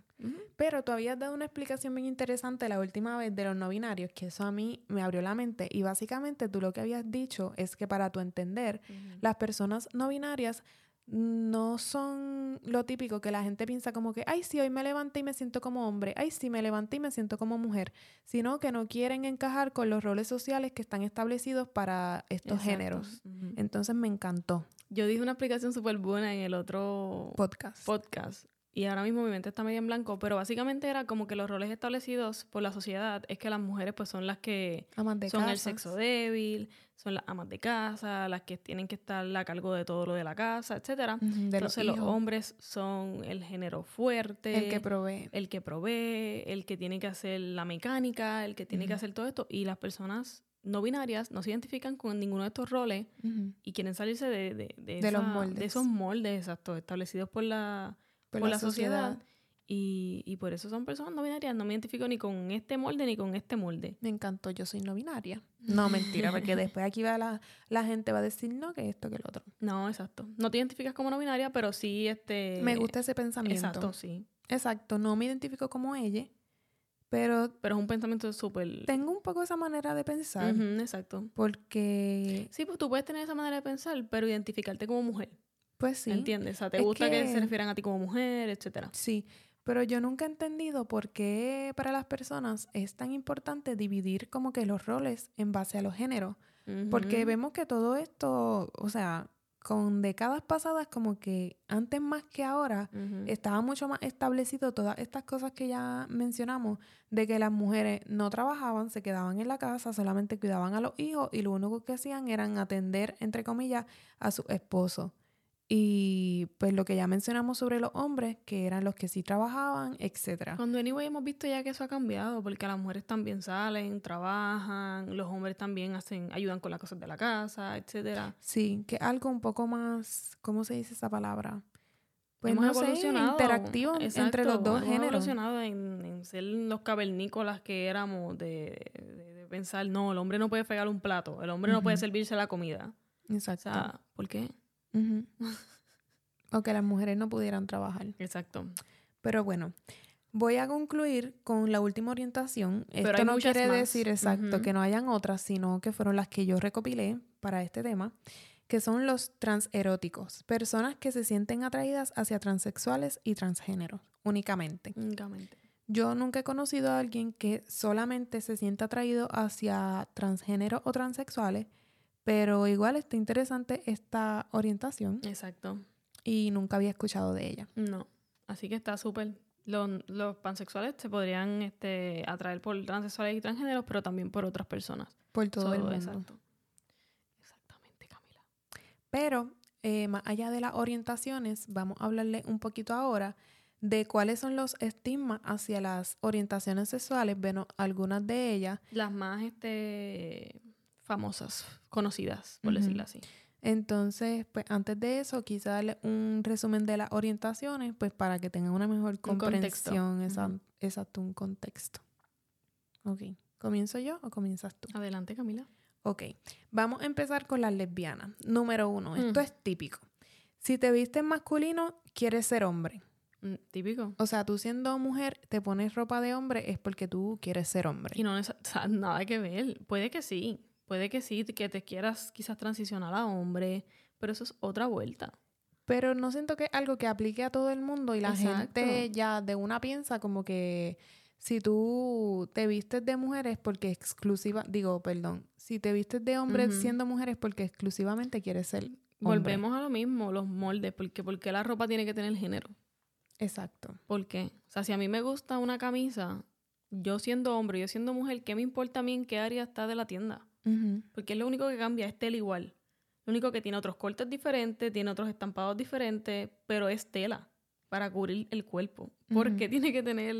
Pero tú habías dado una explicación bien interesante la última vez de los no binarios, que eso a mí me abrió la mente. Y básicamente tú lo que habías dicho es que para tu entender, las personas no binarias no son lo típico que la gente piensa como que, ay, sí, hoy me levanté y me siento como hombre, ay, sí, me levanté y me siento como mujer, sino que no quieren encajar con los roles sociales que están establecidos para estos Exacto. géneros. Entonces me encantó. Yo dije una explicación súper buena en el otro Podcast. podcast y ahora mismo mi mente está medio en blanco, pero básicamente era como que los roles establecidos por la sociedad es que las mujeres pues son las que de son el sexo débil, son las amas de casa, las que tienen que estar a cargo de todo lo de la casa, etcétera. Entonces los hombres son el género fuerte, El que provee. el que provee, el que tiene que hacer la mecánica, el que tiene que hacer todo esto y las personas no binarias no se identifican con ninguno de estos roles y quieren salirse de, de, de De los esa- moldes. de esos moldes exacto, establecidos por la, Por por la sociedad. Y, y por eso son personas no binarias. No me identifico ni con este molde ni con este molde. Me encantó, yo soy no binaria. No, mentira, porque después aquí va la, la gente va a decir no, que esto, que el otro. No, exacto. No te identificas como no binaria, pero sí este. Me gusta ese pensamiento. Exacto, sí. Exacto, no me identifico como ella, pero Pero es un pensamiento súper. tengo un poco esa manera de pensar, exacto. porque, Sí, pues tú puedes tener esa manera de pensar, pero identificarte como mujer. pues sí, ¿Entiendes? O sea, te Es gusta que... que- se refieran a ti como mujer, etcétera. sí, pero yo nunca he entendido por qué para las personas es tan importante dividir como que los roles en base a los géneros, porque vemos que todo esto, o sea, con décadas pasadas como que antes más que ahora, estaba mucho más establecido todas estas cosas que ya mencionamos, de que las mujeres no trabajaban, se quedaban en la casa, solamente cuidaban a los hijos y lo único que hacían eran atender, entre comillas, a su esposo. Y pues lo que ya mencionamos sobre los hombres, que eran los que sí trabajaban, etcétera. Cuando anyway hemos visto ya que eso ha cambiado, porque las mujeres también salen, trabajan, los hombres también hacen, ayudan con las cosas de la casa, etcétera. Sí, que algo un poco más, ¿cómo se dice esa palabra? Pues hemos no sé, evolucionado. interactivo entre los Exacto, dos hemos géneros. evolucionado en, en ser los cavernícolas que éramos de, de- de pensar, no, el hombre no puede fregar un plato, el hombre no puede servirse la comida. O Exacto. sea, ¿por qué? Ujú. o que las mujeres no pudieran trabajar. Exacto. Pero bueno, voy a concluir con la última orientación. Pero Esto no quiere más. decir exacto que no hayan otras, sino que fueron las que yo recopilé para este tema, que son los transeróticos, personas que se sienten atraídas hacia transexuales y transgéneros únicamente. Únicamente. Yo nunca he conocido a alguien que solamente se sienta atraído hacia transgénero o transexuales, pero igual está interesante esta orientación Exacto. y nunca había escuchado de ella. No. Así que está súper. Los, los pansexuales se podrían este, atraer por transexuales y transgéneros, pero también por otras personas. Por todo el mundo. Exacto. Exactamente, Camila. Pero eh, más allá de las orientaciones, vamos a hablarle un poquito ahora de cuáles son los estigmas hacia las orientaciones sexuales. Bueno, algunas de ellas. Las más este, famosas, conocidas, por decirlo así. Entonces, pues antes de eso, quise darle un resumen de las orientaciones, pues para que tengan una mejor comprensión, esa- Ujú. exacto, un contexto. Ok, ¿comienzo yo o comienzas tú? Adelante, Camila. Ok, vamos a empezar con las lesbianas. Número uno, esto Mm. es típico. Si te vistes masculino, quieres ser hombre. Mm, Típico. O sea, tú siendo mujer, te pones ropa de hombre, es porque tú quieres ser hombre. Y no o sea, nada que ver. Puede que sí. Puede que sí, que te quieras quizás transicionar a hombre, pero eso es otra vuelta. Pero no siento que es algo que aplique a todo el mundo y la Exacto. gente ya de una piensa como que si tú te vistes de mujer es porque exclusiva, digo, perdón, si te vistes de hombre Ujú. siendo mujer es porque exclusivamente quieres ser hombre. Volvemos a lo mismo, los moldes, porque ¿por qué la ropa tiene que tener género? Exacto. ¿Por qué? O sea, si a mí me gusta una camisa, yo siendo hombre, yo siendo mujer, ¿qué me importa a mí en qué área está de la tienda? Porque es lo único que cambia, es tela igual. Lo único que tiene otros cortes diferentes, tiene otros estampados diferentes, pero es tela para cubrir el cuerpo. ¿Por Ujú. qué tiene que tener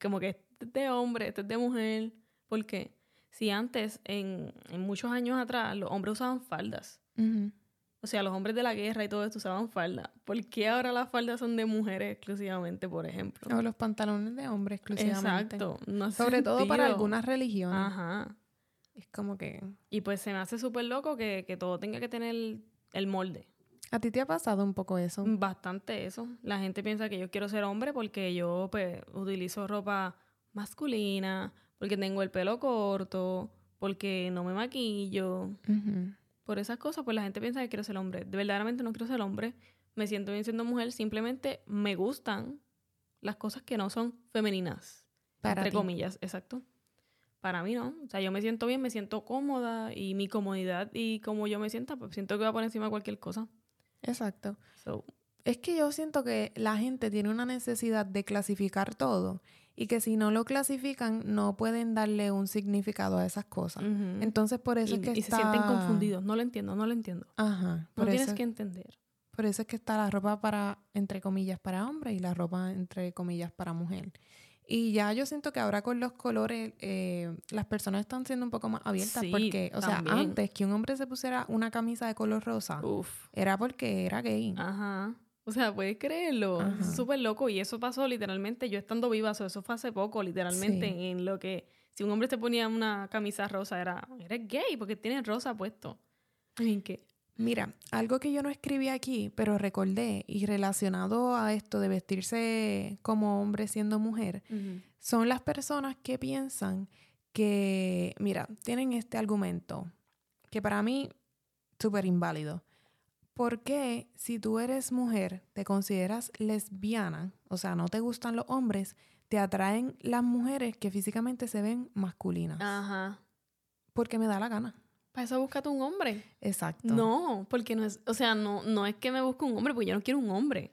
como que este es de hombre, este es de mujer? ¿Por qué? Si antes, en, en muchos años atrás, los hombres usaban faldas. O sea, los hombres de la guerra y todo esto usaban falda. ¿Por qué ahora las faldas son de mujeres exclusivamente, por ejemplo? O los pantalones de hombre exclusivamente. Exacto. no Sobre todo para algunas religiones. Ajá. Es como que... Y pues se me hace súper loco que, que todo tenga que tener el, el molde. ¿A ti te ha pasado un poco eso? Bastante eso. La gente piensa que yo quiero ser hombre porque yo pues utilizo ropa masculina, porque tengo el pelo corto, porque no me maquillo. Por esas cosas, pues la gente piensa que quiero ser hombre. De verdaderamente no quiero ser hombre. Me siento bien siendo mujer. Simplemente me gustan las cosas que no son femeninas. Para entre ti. comillas, exacto. Para mí no. O sea, yo me siento bien, me siento cómoda y mi comodidad y como yo me sienta, pues siento que va por encima de cualquier cosa. Exacto. So, Es que yo siento que la gente tiene una necesidad de clasificar todo y que si no lo clasifican no pueden darle un significado a esas cosas. Entonces por eso y, es que y está... se sienten confundidos. No lo entiendo, no lo entiendo. Ajá. No Por, tienes eso, que entender. por eso es que está la ropa para, entre comillas, para hombre y la ropa, entre comillas, para mujer. Y ya yo siento que ahora con los colores eh, las personas están siendo un poco más abiertas Sí, porque, o sea, antes que un hombre se pusiera una camisa de color rosa Uf. era porque era gay. Ajá. O sea, puedes creerlo. Ajá. Es súper loco. Y eso pasó literalmente yo estando viva. so, Eso fue hace poco, literalmente. Sí. En lo que si un hombre te ponía una camisa rosa, era, eres gay porque tienes rosa puesto. ¿En qué? Mira, algo que yo no escribí aquí, pero recordé y relacionado a esto de vestirse como hombre siendo mujer, son las personas que piensan que, mira, tienen este argumento que para mí súper inválido. ¿Por qué si tú eres mujer, te consideras lesbiana, o sea, no te gustan los hombres, te atraen las mujeres que físicamente se ven masculinas? Ajá. Porque me da la gana. Para eso búscate un hombre. Exacto. No, porque no es, o sea, no, no es que me busque un hombre, porque yo no quiero un hombre.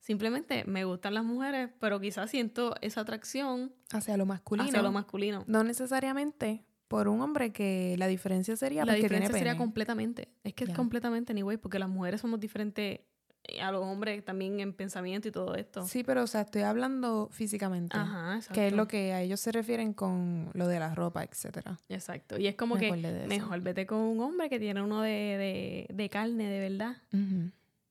Simplemente me gustan las mujeres, pero quizás siento esa atracción Hacia lo masculino. hacia lo masculino. No necesariamente por un hombre que la diferencia sería La porque diferencia tiene sería pene. completamente. Es que es completamente anyway, porque las mujeres somos diferentes a los hombres también en pensamiento y todo esto. Sí, pero o sea, estoy hablando físicamente. Ajá, exacto. Que es lo que a ellos se refieren con lo de la ropa, etcétera. Exacto. Y es como Me que mejor vete con un hombre que tiene uno de, de, de carne, de verdad.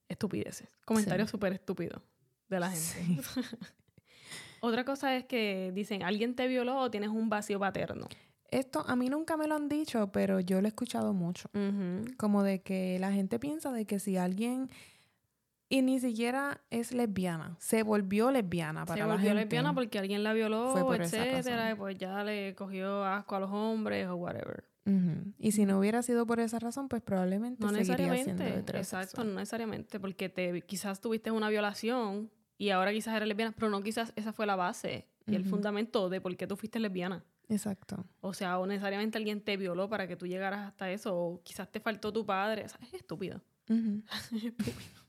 Estupideces. Comentarios súper estúpidos de la gente. Otra cosa es que dicen, alguien te violó o tienes un vacío paterno. Esto a mí nunca me lo han dicho, pero yo lo he escuchado mucho. Como de que la gente piensa de que si alguien y ni siquiera es lesbiana, se volvió lesbiana para Se la volvió gente. lesbiana porque alguien la violó, Fue por esa etcétera, y pues ya le cogió asco a los hombres o whatever. Y si no hubiera sido por esa razón, pues probablemente No seguiría siendo. Exacto, no necesariamente, porque te, quizás tuviste una violación y ahora quizás eres lesbiana, pero no quizás esa fue la base y el fundamento de por qué tú fuiste lesbiana. Exacto. O sea, o necesariamente alguien te violó para que tú llegaras hasta eso, o quizás te faltó tu padre. O sea, es estúpido. Es estúpido.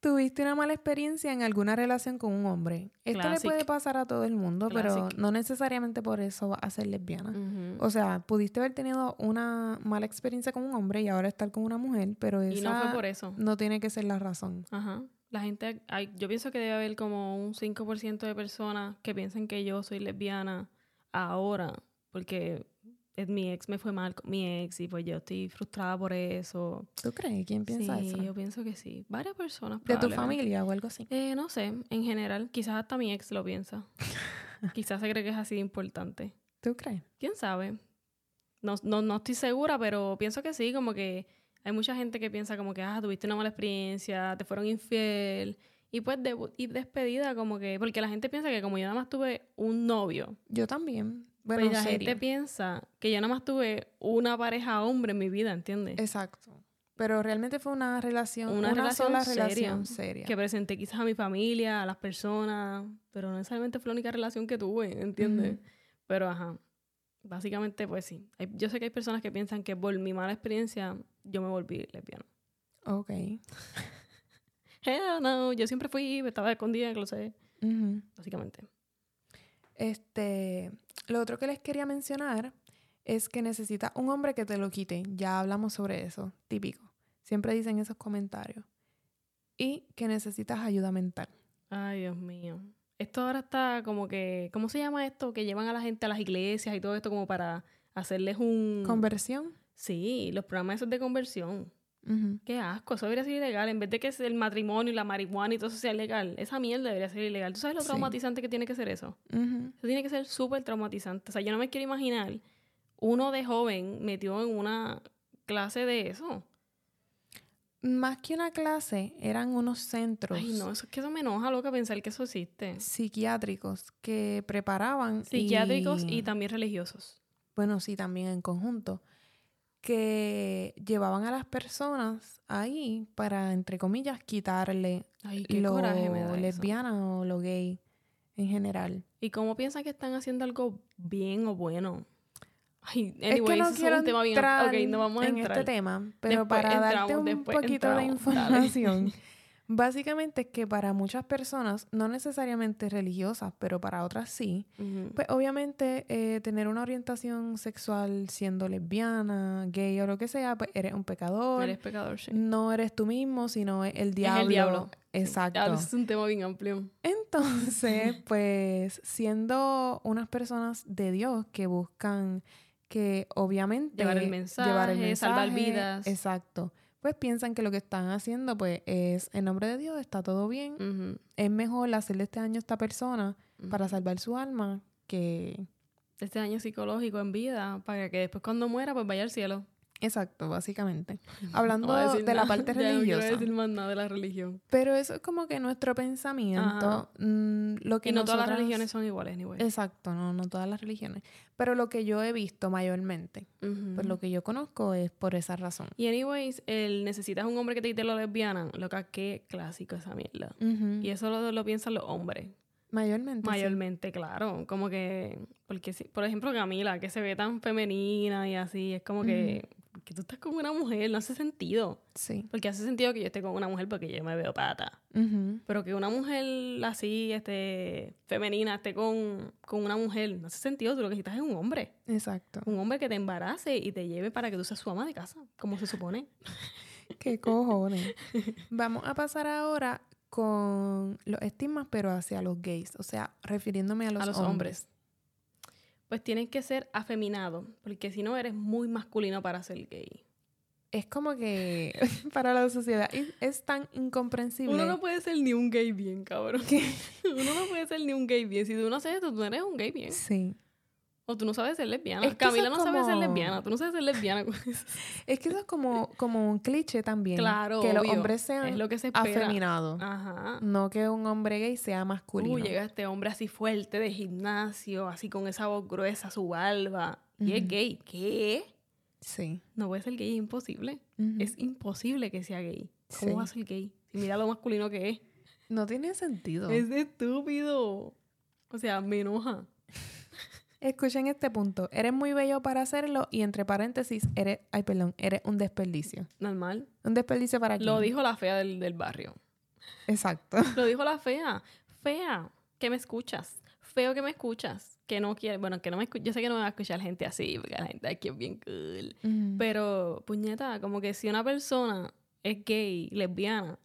Tuviste una mala experiencia en alguna relación con un hombre. Esto Classic. le puede pasar a todo el mundo, pero no necesariamente por eso vas a ser lesbiana. O sea, pudiste haber tenido una mala experiencia con un hombre y ahora estar con una mujer, pero y esa no fue por eso. no tiene que ser la razón. Ajá. La gente, hay- yo pienso que debe haber como un 5% de personas que piensan que yo soy lesbiana ahora, porque mi ex me fue mal con mi ex y pues yo estoy frustrada por eso. ¿Tú crees? ¿Quién piensa sí, eso? yo pienso que sí. Varias personas. ¿De tu familia o algo así? Eh, no sé, en general, quizás hasta mi ex lo piensa. quizás se cree que es así de importante. ¿Tú crees? ¿Quién sabe? No, no, no estoy segura, pero pienso que sí, como que hay mucha gente que piensa como que, ah, tuviste una mala experiencia, te fueron infiel. Y pues de, y despedida como que, porque la gente piensa que como yo nada más tuve un novio, Yo también. Bueno, pues la serio. gente piensa que yo nada más tuve una pareja hombre en mi vida, ¿entiendes? Exacto. Pero realmente fue una relación, Una una, relación sola seria, relación seria. Que presenté quizás a mi familia, a las personas, pero no necesariamente fue la única relación que tuve, ¿entiendes? Pero ajá, básicamente pues sí. Yo sé que hay personas que piensan que por mi mala experiencia yo me volví lesbiana. Ok. Hell no, yo siempre fui, estaba escondida, lo sé, Ujú. básicamente. Este, lo otro que les quería mencionar es que necesitas un hombre que te lo quite. Ya hablamos sobre eso, típico. Siempre dicen esos comentarios. Y que necesitas ayuda mental. Ay, Dios mío. Esto ahora está como que, ¿cómo se llama esto? Que llevan a la gente a las iglesias y todo esto como para hacerles un... Conversión. sí, los programas esos de conversión. Qué asco, eso debería ser ilegal. En vez de que es el matrimonio y la marihuana y todo eso sea ilegal, esa mierda debería ser ilegal. ¿Tú sabes lo Sí. traumatizante que tiene que ser eso? Eso tiene que ser súper traumatizante. O sea, yo no me quiero imaginar uno de joven metido en una clase de eso. Más que una clase, eran unos centros Ay, no, eso es que eso me enoja, loca, pensar que eso existe. psiquiátricos que preparaban. Psiquiátricos y, también religiosos. bueno, sí, también en conjunto, que llevaban a las personas ahí para, entre comillas, quitarle Ay, qué lo lesbiana o lo gay en general. ¿Y cómo piensan que están haciendo algo bien o bueno? Ay, es anyways, que no quiero es un tema bien... entrar Ok, no vamos a en entrar. este tema, pero Después para darte un poquito de entramos, información, básicamente es que para muchas personas, no necesariamente religiosas, pero para otras sí. Pues obviamente eh, tener una orientación sexual siendo lesbiana, gay o lo que sea, pues eres un pecador. Eres pecador, sí. No eres tú mismo, sino es el diablo. diablo. Exacto. Es un tema bien amplio. Entonces, pues siendo unas personas de Dios que buscan que obviamente Llevar el mensaje, llevar el salvar vidas. Exacto. Pues piensan que lo que están haciendo pues es en nombre de Dios, está todo bien. Es mejor hacerle este daño a esta persona para salvar su alma que Este daño psicológico en vida para que después cuando muera pues vaya al cielo. Exacto, básicamente. No Hablando de la parte No religiosa. quiero decir más nada de la religión. Pero eso es como que nuestro pensamiento, mm, lo que y no todas las religiones son iguales, ni. Exacto, no, no todas las religiones. Pero lo que yo he visto mayormente, pues lo que yo conozco es por esa razón. Y anyways, el necesitas un hombre que te quite lo lesbiana, lo que qué clásico esa mierda. Y eso lo, lo piensan los hombres. Mayormente. sí. Mayormente, claro. Como que, porque si, por ejemplo, Camila, que se ve tan femenina y así, es como que, que tú estás con una mujer, no hace sentido. Sí. Porque hace sentido que yo esté con una mujer porque yo me veo pata. Pero que una mujer así, este, femenina, esté con, con una mujer, no hace sentido. Tú lo que necesitas es un hombre. Exacto. Un hombre que te embarace y te lleve para que tú seas su ama de casa, como se supone. ¿Qué cojones? Vamos a pasar ahora con los estigmas, pero hacia los gays. O sea, refiriéndome a los, a los hombres. Pues tienes que ser afeminado, porque si no eres muy masculino para ser gay. Es como que para la sociedad es, es tan incomprensible. Uno no puede ser ni un gay bien, cabrón. Uno no puede ser ni un gay bien. Si tú no haces esto, tú no eres un gay bien. Sí. O tú no sabes ser lesbiana. Es que Camila no sabe ser como- lesbiana. Tú no sabes ser lesbiana. Es que eso es como, como un cliché también. claro, Que los hombres sean Es lo que se afeminados. Ajá. No que un hombre gay sea masculino. Uh, llega este hombre así fuerte de gimnasio, así con esa voz gruesa, su barba. Y es gay. ¿Qué? Sí. No puede ser gay, es imposible. Es imposible que sea gay. ¿Cómo Sí. va a ser gay? Si mira lo masculino que es. No tiene sentido. Es estúpido. O sea, me enoja. Escuchen este punto. Eres muy bello para hacerlo y entre paréntesis, eres, ay, perdón, eres un desperdicio. Normal. Un desperdicio para quién? Lo dijo la fea del, del barrio. Exacto. Lo dijo la fea. Fea, que me escuchas. Feo que me escuchas. Que no quiere, bueno, que no me escucha. Yo sé que no me va a escuchar gente así, porque la gente aquí es bien cool. Pero, puñeta, como que si una persona es gay, lesbiana,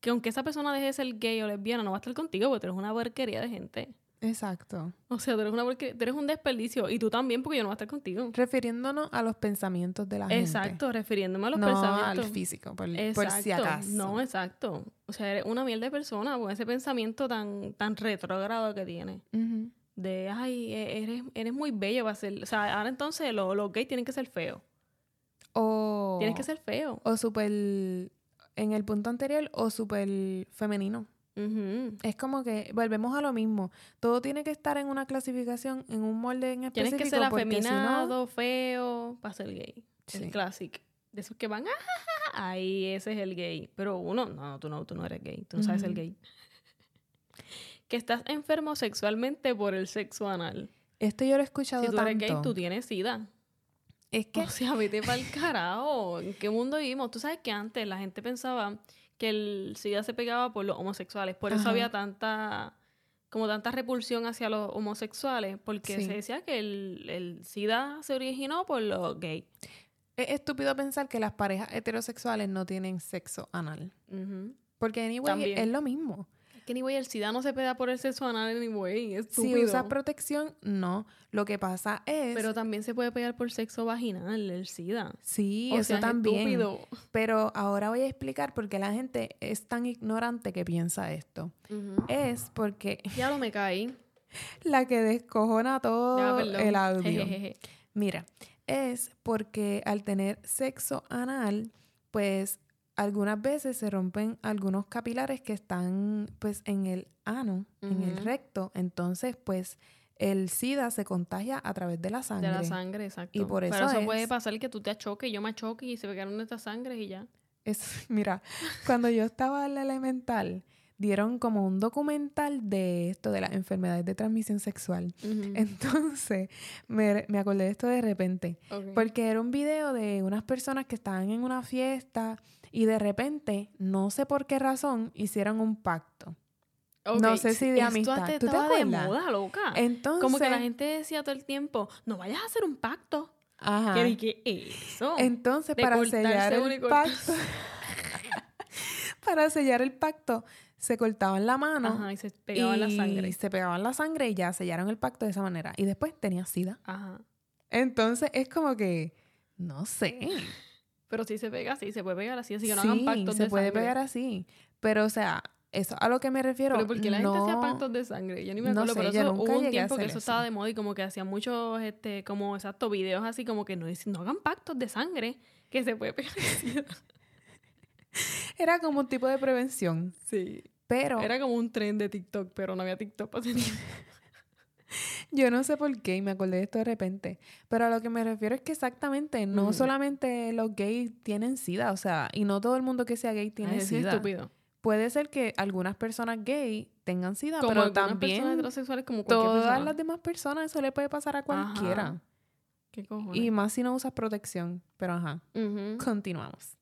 que aunque esa persona deje de ser gay o lesbiana, no va a estar contigo porque tú eres una porquería de gente. Exacto. O sea, tú eres, una tú eres un desperdicio. Y tú también, porque yo no voy a estar contigo. Refiriéndonos a los pensamientos de la gente. Exacto, refiriéndome a los no pensamientos. al físico, por, si acaso. No, exacto. O sea, eres una miel de persona con ese pensamiento tan, tan retrógrado que tienes. De, ay, e- eres, eres muy bello para ser... O sea, ahora entonces lo- los gays tienen que ser feos. O, Tienes que ser feo. o súper, en el punto anterior, o súper femenino. Ujú. Es como que volvemos a lo mismo. Todo tiene que estar en una clasificación, en un molde en Tienes específico. que ser porque si no- afeminado, feo, para ser gay. Sí. El clásico. De esos que van, "Ah, ja, ja, ja", ahí ese es el gay. Pero uno, no, tú no, tú no eres gay. Tú no sabes Ujú. gay. que estás enfermo sexualmente por el sexo anal. Esto yo lo he escuchado Si tú eres gay, tanto. tú tienes sida. Es que O sea, vete para el carajo. ¿En qué mundo vivimos? Tú sabes que antes la gente pensaba que el SIDA se pegaba por los homosexuales. Por eso había tanta, como tanta repulsión hacia los homosexuales. Porque Sí. se decía que el, el SIDA se originó por los gays. es estúpido pensar que las parejas heterosexuales no tienen sexo anal. Porque anyway, También. es lo mismo. Que anyway, el SIDA no se pega por el sexo anal anyway. Si Estúpido. usas protección, no. Lo que pasa es... Pero también se puede pegar por sexo vaginal, el SIDA. sí, o eso sea, es también. estúpido. Pero ahora voy a explicar por qué la gente es tan ignorante que piensa esto. Es porque Ya lo me caí. la que descojona todo el audio. Jejeje. Mira, es porque al tener sexo anal, pues algunas veces se rompen algunos capilares que están pues en el ano, en el recto. Entonces, pues el SIDA se contagia a través de la sangre. De la sangre, exacto. Y por Pero eso eso es- puede pasar que tú te achoques, yo me achoque y se pegaron estas sangres y ya. Es, mira, cuando yo estaba en la elemental, dieron como un documental de esto, de las enfermedades de transmisión sexual. Entonces, me, me acordé de esto de repente. Porque era un video de unas personas que estaban en una fiesta y de repente, no sé por qué razón, hicieron un pacto. no sé si de esto amistad. antes ¿Tú te de moda, loca. Entonces, Como que la gente decía todo el tiempo, no vayas a hacer un pacto. ajá. ¿Qué dije eso? Entonces, De para sellar el pacto, para sellar el pacto, se cortaban la mano Ajá, y se pegaban la y sangre. se pegaban la sangre y ya sellaron el pacto de esa manera. Y después tenía sida. Ajá. Entonces es como que, no sé. Pero sí se pega así, se puede pegar así, así que no sí, hagan pactos se de puede sangre. pegar así. Pero, o sea, eso a lo que me refiero. Pero porque la gente hacía no- pactos de sangre, yo ni me no acuerdo, sé, pero yo eso hubo un tiempo que eso eso. estaba de moda y como que hacían muchos, este, como exacto, videos así como que no, no hagan pactos de sangre, que se puede pegar el SIDA". Era como un tipo de prevención. Sí. Pero Era como un tren de TikTok, pero no había TikTok para yo no sé por qué y me acordé de esto de repente. Pero a lo que me refiero es que exactamente, no Mm. solamente los gays tienen sida, o sea, y no todo el mundo que sea gay tiene Ay, ese es sida. estúpido. Puede ser que algunas personas gay tengan sida, Como pero también heterosexuales, como todas persona. las demás personas eso le puede pasar a cualquiera. Ajá. ¿Qué cojones? Y más si no usas protección. Pero ajá, continuamos.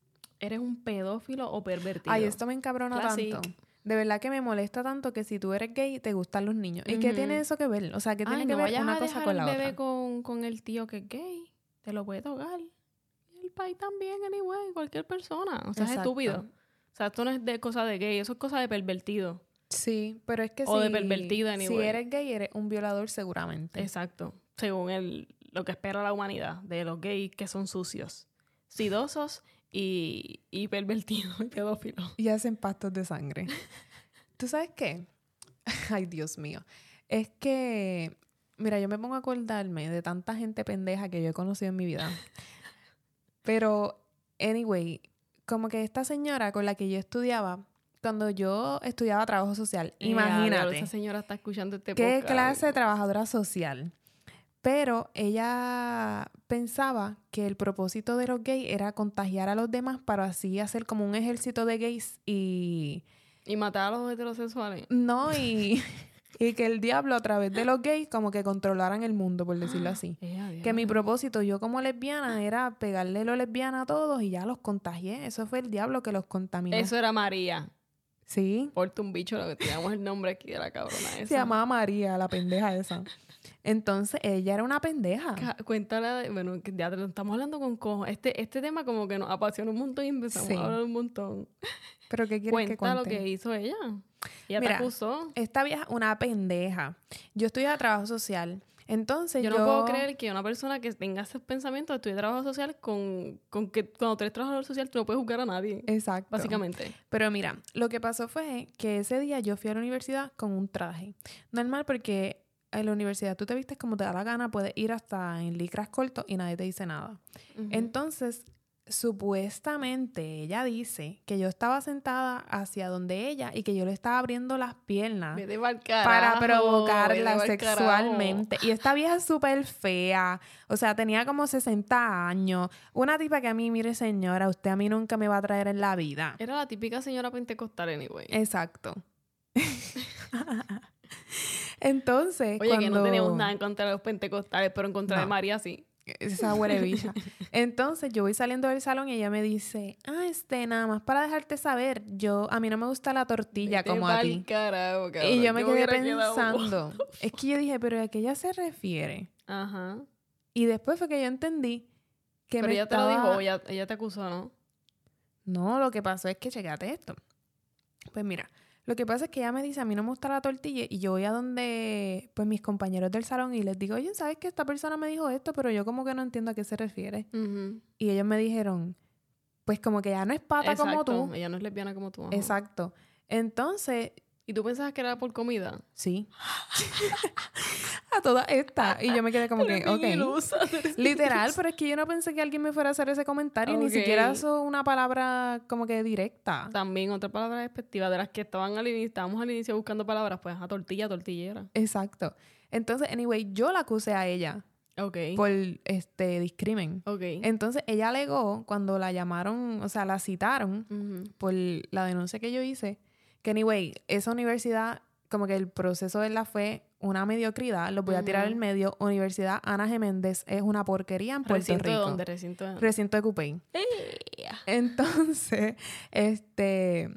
¿Eres un pedófilo o pervertido? Ay, esto me encabrona Classic. tanto. De verdad que me molesta tanto que si tú eres gay te gustan los niños. ¿Y qué tiene eso que ver? O sea, ¿qué tiene Ay, que no ver una a cosa con la bebé otra? Con, con el tío que es gay. Te lo puede tocar. Y el país también, anyway, cualquier persona. O sea, es estúpido. O sea, esto no es de cosa de gay, eso es cosa de pervertido. Sí, pero es que O de si, pervertido, si anyway. eres gay eres un violador seguramente. Exacto. Según el, lo que espera la humanidad de los gays que son sucios, sidosos y, y pervertidos y pedófilos. Y hacen pastos de sangre. ¿Tú sabes qué? Ay, Dios mío. Es que, mira, yo me pongo a acordarme de tanta gente pendeja que yo he conocido en mi vida. Pero, anyway, como que esta señora con la que yo estudiaba, cuando yo estudiaba trabajo social, imagínate. Esa señora está escuchando este ¿Qué podcast. clase de trabajadora social? Pero ella pensaba que el propósito de los gays era contagiar a los demás para así hacer como un ejército de gays y Y matar a los heterosexuales. no y, y que el diablo a través de los gays como que controlaran el mundo, por decirlo así. Eh, Que mi propósito yo como lesbiana era pegarle lo lesbiana a todos y ya los contagié. Eso fue el diablo que los contaminó. Eso era María. Sí. Porta un bicho, lo que tiramos el nombre aquí de la cabrona esa. Se llamaba María, la pendeja esa. Entonces, ella era una pendeja. Ca- Cuéntala, de- bueno, que ya te lo estamos hablando con cojo. Este, este tema como que nos apasiona un montón y empezamos Sí. a hablar un montón. ¿Pero qué quieres que Cuenta cuente? lo que hizo ella. Ella Mira, te acusó. Esta vieja, una pendeja. Yo estudiaba trabajo social. Entonces, Yo yo... no puedo creer que una persona que tenga esos pensamientos de trabajo social con, con que cuando tú eres trabajador social tú no puedes juzgar a nadie. Exacto. Básicamente. Pero mira, lo que pasó fue que ese día yo fui a la universidad con un traje. Normal porque en la universidad tú te vistes como te da la gana, puedes ir hasta en licras cortos y nadie te dice nada. Entonces, supuestamente ella dice que yo estaba sentada hacia donde ella y que yo le estaba abriendo las piernas para provocarla sexualmente. Y esta vieja es súper fea. O sea, tenía como 60 años. Una tipa que a mí, mire señora, usted a mí nunca me va a traer en la vida. Era la típica señora pentecostal, anyway. Exacto. Entonces, Oye, que no cuando- tenemos nada en contra de los pentecostales, pero en contra de. María sí. Esa huele bicha. Entonces yo voy saliendo del salón y ella me dice, ah, este, nada más para dejarte saber, yo, a mí no me gusta la tortilla Vete como a ti. carajo, Y yo me quedé quedado- pensando, es que yo dije, pero ¿a qué ella se refiere? Ajá. Y después fue que yo entendí que Pero me ella te lo dijo, ella, ella te acusó, ¿no? No, lo que pasó es que checate esto. Pues mira, lo que pasa es que ella me dice, a mí no me gusta la tortilla y yo voy a donde, pues mis compañeros del salón y les digo, oye, ¿sabes que esta persona me dijo esto? Pero yo como que no entiendo a qué se refiere. Y ellos me dijeron, pues como que ya no es pata como tú. Ella no es lesbiana como tú. ajá. Exacto. Entonces, ¿Y tú pensabas que era por comida? sí. a toda esta. Y yo me quedé como que, ok. ilusa, Literal, pero es que yo no pensé que alguien me fuera a hacer ese comentario. Ni Ok. siquiera eso una palabra como que directa. También otra palabra despectiva de las que estaban al inicio, estábamos al inicio buscando palabras, pues a tortilla, tortillera. Exacto. Entonces, anyway, yo la acusé a ella Ok. por este discrimen. ok. Entonces, ella alegó cuando la llamaron, o sea, la citaron por la denuncia que yo hice, que anyway, esa universidad, como que el proceso de la fue una mediocridad, los voy a tirar al medio. Universidad Ana Geméndez es una porquería en Puerto ¿Recinto de Rico. dónde? Recinto de... Recinto de. Ea. Entonces, este,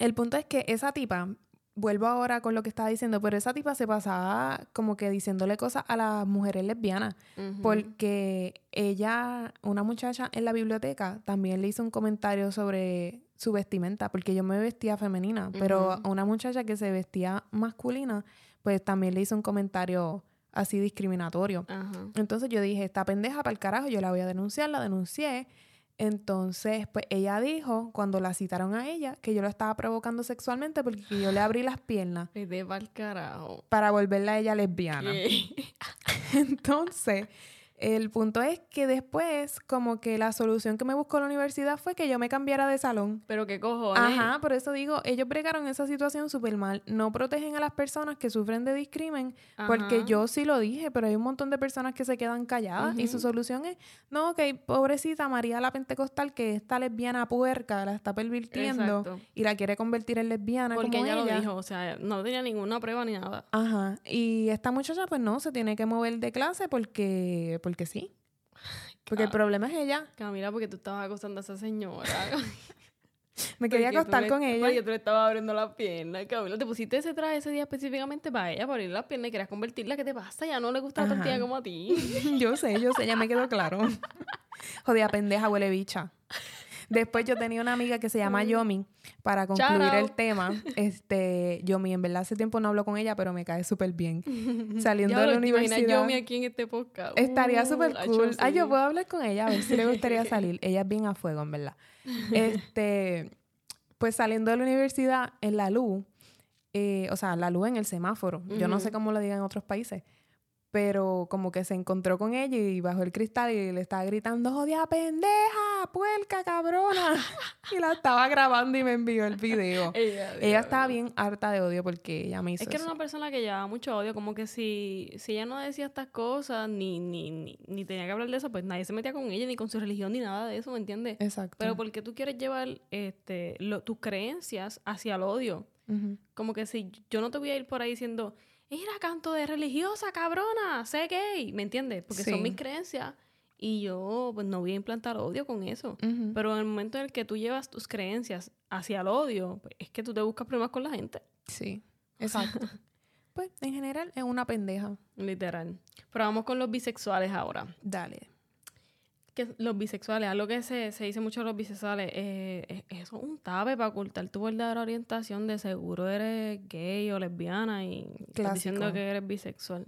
el punto es que esa tipa, vuelvo ahora con lo que estaba diciendo, pero esa tipa se pasaba como que diciéndole cosas a las mujeres lesbianas, porque ella, una muchacha en la biblioteca, también le hizo un comentario sobre su vestimenta, porque yo me vestía femenina, pero a una muchacha que se vestía masculina, pues también le hizo un comentario así discriminatorio. Entonces yo dije, esta pendeja para el carajo, yo la voy a denunciar, la denuncié. Entonces, pues ella dijo, cuando la citaron a ella, que yo la estaba provocando sexualmente porque yo le abrí las piernas Vete pa'l carajo. para volverla a ella lesbiana. ¿Qué? Entonces, el punto es que después, como que la solución que me buscó la universidad fue que yo me cambiara de salón. Pero qué cojones. Ajá, por eso digo, ellos bregaron esa situación súper mal. No protegen a las personas que sufren de discrimen, porque yo sí lo dije, pero hay un montón de personas que se quedan calladas y su solución es, no, ok, pobrecita María la Pentecostal, que esta lesbiana puerca la está pervirtiendo Exacto. y la quiere convertir en lesbiana Porque como ella, ella. lo dijo, o sea, no tenía ninguna prueba ni nada. Ajá, y esta muchacha pues no, se tiene que mover de clase porque, porque sí. Porque el Claro. problema es ella. Camila, porque tú estabas acostando a esa señora. Me quería Porque acostar le- con ella. Porque tú le estabas abriendo la pierna. Camila, te pusiste ese traje ese día específicamente para ella, para abrir la pierna y querías convertirla. ¿Qué te pasa? Ya no le gusta la tortilla como a ti. yo sé, yo sé, ya me quedó claro. Jodida pendeja, huele bicha. Después yo tenía una amiga que se llama Yomi, para concluir el tema. Este, Yomi, en verdad hace tiempo no hablo con ella, pero me cae súper bien. Saliendo Ya de la lo- ¿te imaginas universidad. Yomi aquí en este podcast. Estaría Uh, súper cool. Ay, yo puedo hablar con ella, a ver si le gustaría salir. Ella es bien a fuego, en verdad. Este, pues saliendo de la universidad, en la luz, eh, o sea, la luz en el semáforo. Yo no sé cómo lo digan en otros países. Pero como que se encontró con ella y bajó el cristal y le estaba gritando, jodida pendeja, puerca, cabrona. y la estaba grabando y me envió el video. Ella, ella estaba bien harta de odio porque ella me hizo Es que era una persona que llevaba mucho odio, como que si, si ella no decía estas cosas, ni, ni, ni, ni tenía que hablar de eso, pues nadie se metía con ella, ni con su religión, ni nada de eso, ¿me entiendes? Exacto. Pero porque tú quieres llevar este, lo- tus creencias hacia el odio. Como que si yo no te voy a ir por ahí diciendo, mira, canto de religiosa, cabrona, sé gay, ¿me entiendes? Porque Sí. son mis creencias Y yo pues no voy a implantar odio con eso. Pero en el momento en el que tú llevas tus creencias hacia el odio, pues, es que tú te buscas problemas con la gente. Sí, exacto. pues en general es una pendeja. Literal. Pero vamos con los bisexuales ahora. Dale. Que los bisexuales, algo que se, se dice mucho de los bisexuales, eh, es- eso es un tape para ocultar tu verdadera orientación. De seguro eres gay o lesbiana y estás diciendo que eres bisexual.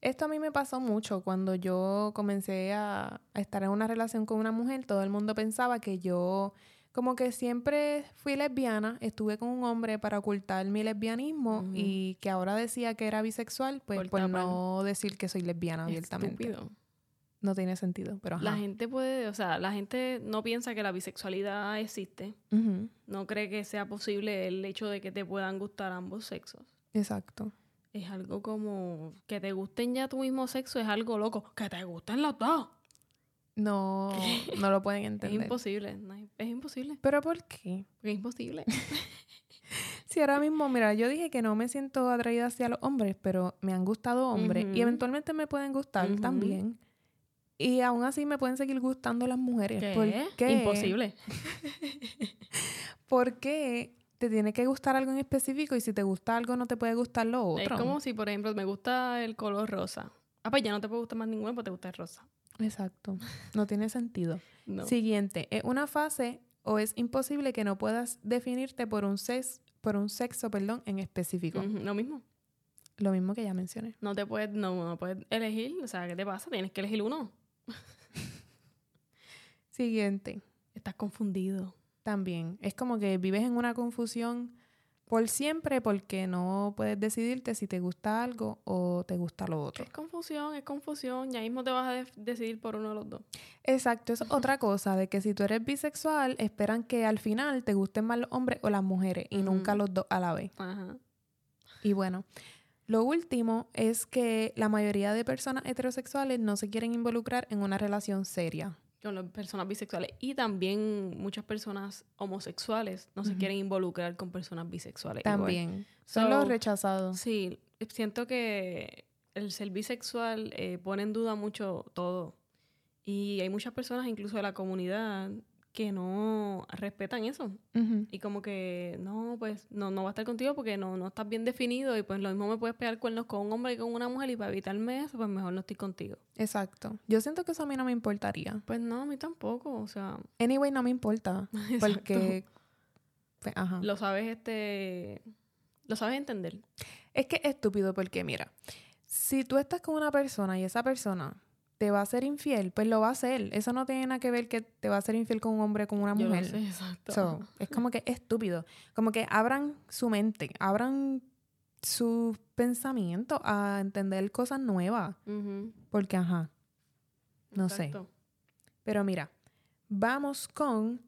Esto a mí me pasó mucho cuando yo comencé a, a estar en una relación con una mujer. Todo el mundo pensaba que yo, como que siempre fui lesbiana, estuve con un hombre para ocultar mi lesbianismo y que ahora decía que era bisexual, pues Por tapar. no decir que soy lesbiana abiertamente. Estúpido. No tiene sentido, pero ajá. La gente puede, o sea, la gente no piensa que la bisexualidad existe. No cree que sea posible el hecho de que te puedan gustar ambos sexos. Exacto. Es algo como que te gusten ya tu mismo sexo, es algo loco. Que te gusten los dos. No, no lo pueden Es entender. imposible. no es, es imposible. ¿Pero por qué? Es imposible. Si ahora mismo, mira, yo dije que no me siento atraída hacia los hombres, pero me han gustado hombres y eventualmente me pueden gustar también. Y aún así me pueden seguir gustando las mujeres. ¿Qué? ¿Por qué? Imposible. ¿Por qué te tiene que gustar algo en específico y si te gusta algo no te puede gustar lo otro? Es como si, por ejemplo, me gusta el color rosa. Ah, pues ya no te puede gustar más ninguno porque te gusta el rosa. Exacto. No tiene sentido. No. Siguiente, es una fase o es imposible que no puedas definirte por un sex, por un sexo, perdón, en específico. Lo mismo. Lo mismo que ya mencioné. No te puedes, no, no puedes elegir. O sea, ¿qué te pasa? Tienes que elegir uno. Siguiente. Estás confundido. También. Es como que vives en una confusión por siempre porque no puedes decidirte si te gusta algo o te gusta lo otro. Es confusión, es confusión. Ya mismo te vas a de- decidir por uno de los dos. Exacto, es otra cosa, de que si tú eres bisexual, esperan que al final te gusten más los hombres o las mujeres y nunca los dos a la vez. Ajá. Y bueno, lo último es que la mayoría de personas heterosexuales no se quieren involucrar en una relación seria. Con las personas bisexuales. Y también muchas personas homosexuales no se quieren involucrar con personas bisexuales. igual. También. Son So, los rechazados. Sí, siento que el ser bisexual eh, pone en duda mucho todo. Y hay muchas personas, incluso de la comunidad, que no respetan eso. Y como que, no, pues, no, no va a estar contigo porque no, no estás bien definido. Y pues lo mismo me puedes pegar cuernos con un hombre y con una mujer. Y para evitarme eso, pues mejor no estoy contigo. Exacto. Yo siento que eso a mí no me importaría. Pues no, a mí tampoco. O sea, Anyway, no me importa. Porque. pues, ajá. lo sabes, este. Lo sabes entender. Es que es estúpido porque, mira, si tú estás con una persona y esa persona te va a ser infiel, pues lo va a hacer. Eso no tiene nada que ver que te va a ser infiel con un hombre o con una Yo mujer. sé, exacto. So, es como que estúpido. Como que abran su mente, abran sus pensamientos a entender cosas nuevas. Porque, ajá. No sé. exacto. Pero mira, vamos con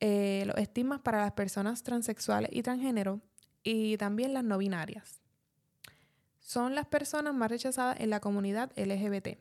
eh, los estigmas para las personas transexuales y transgénero y también las no binarias. Son las personas más rechazadas en la comunidad LGBT.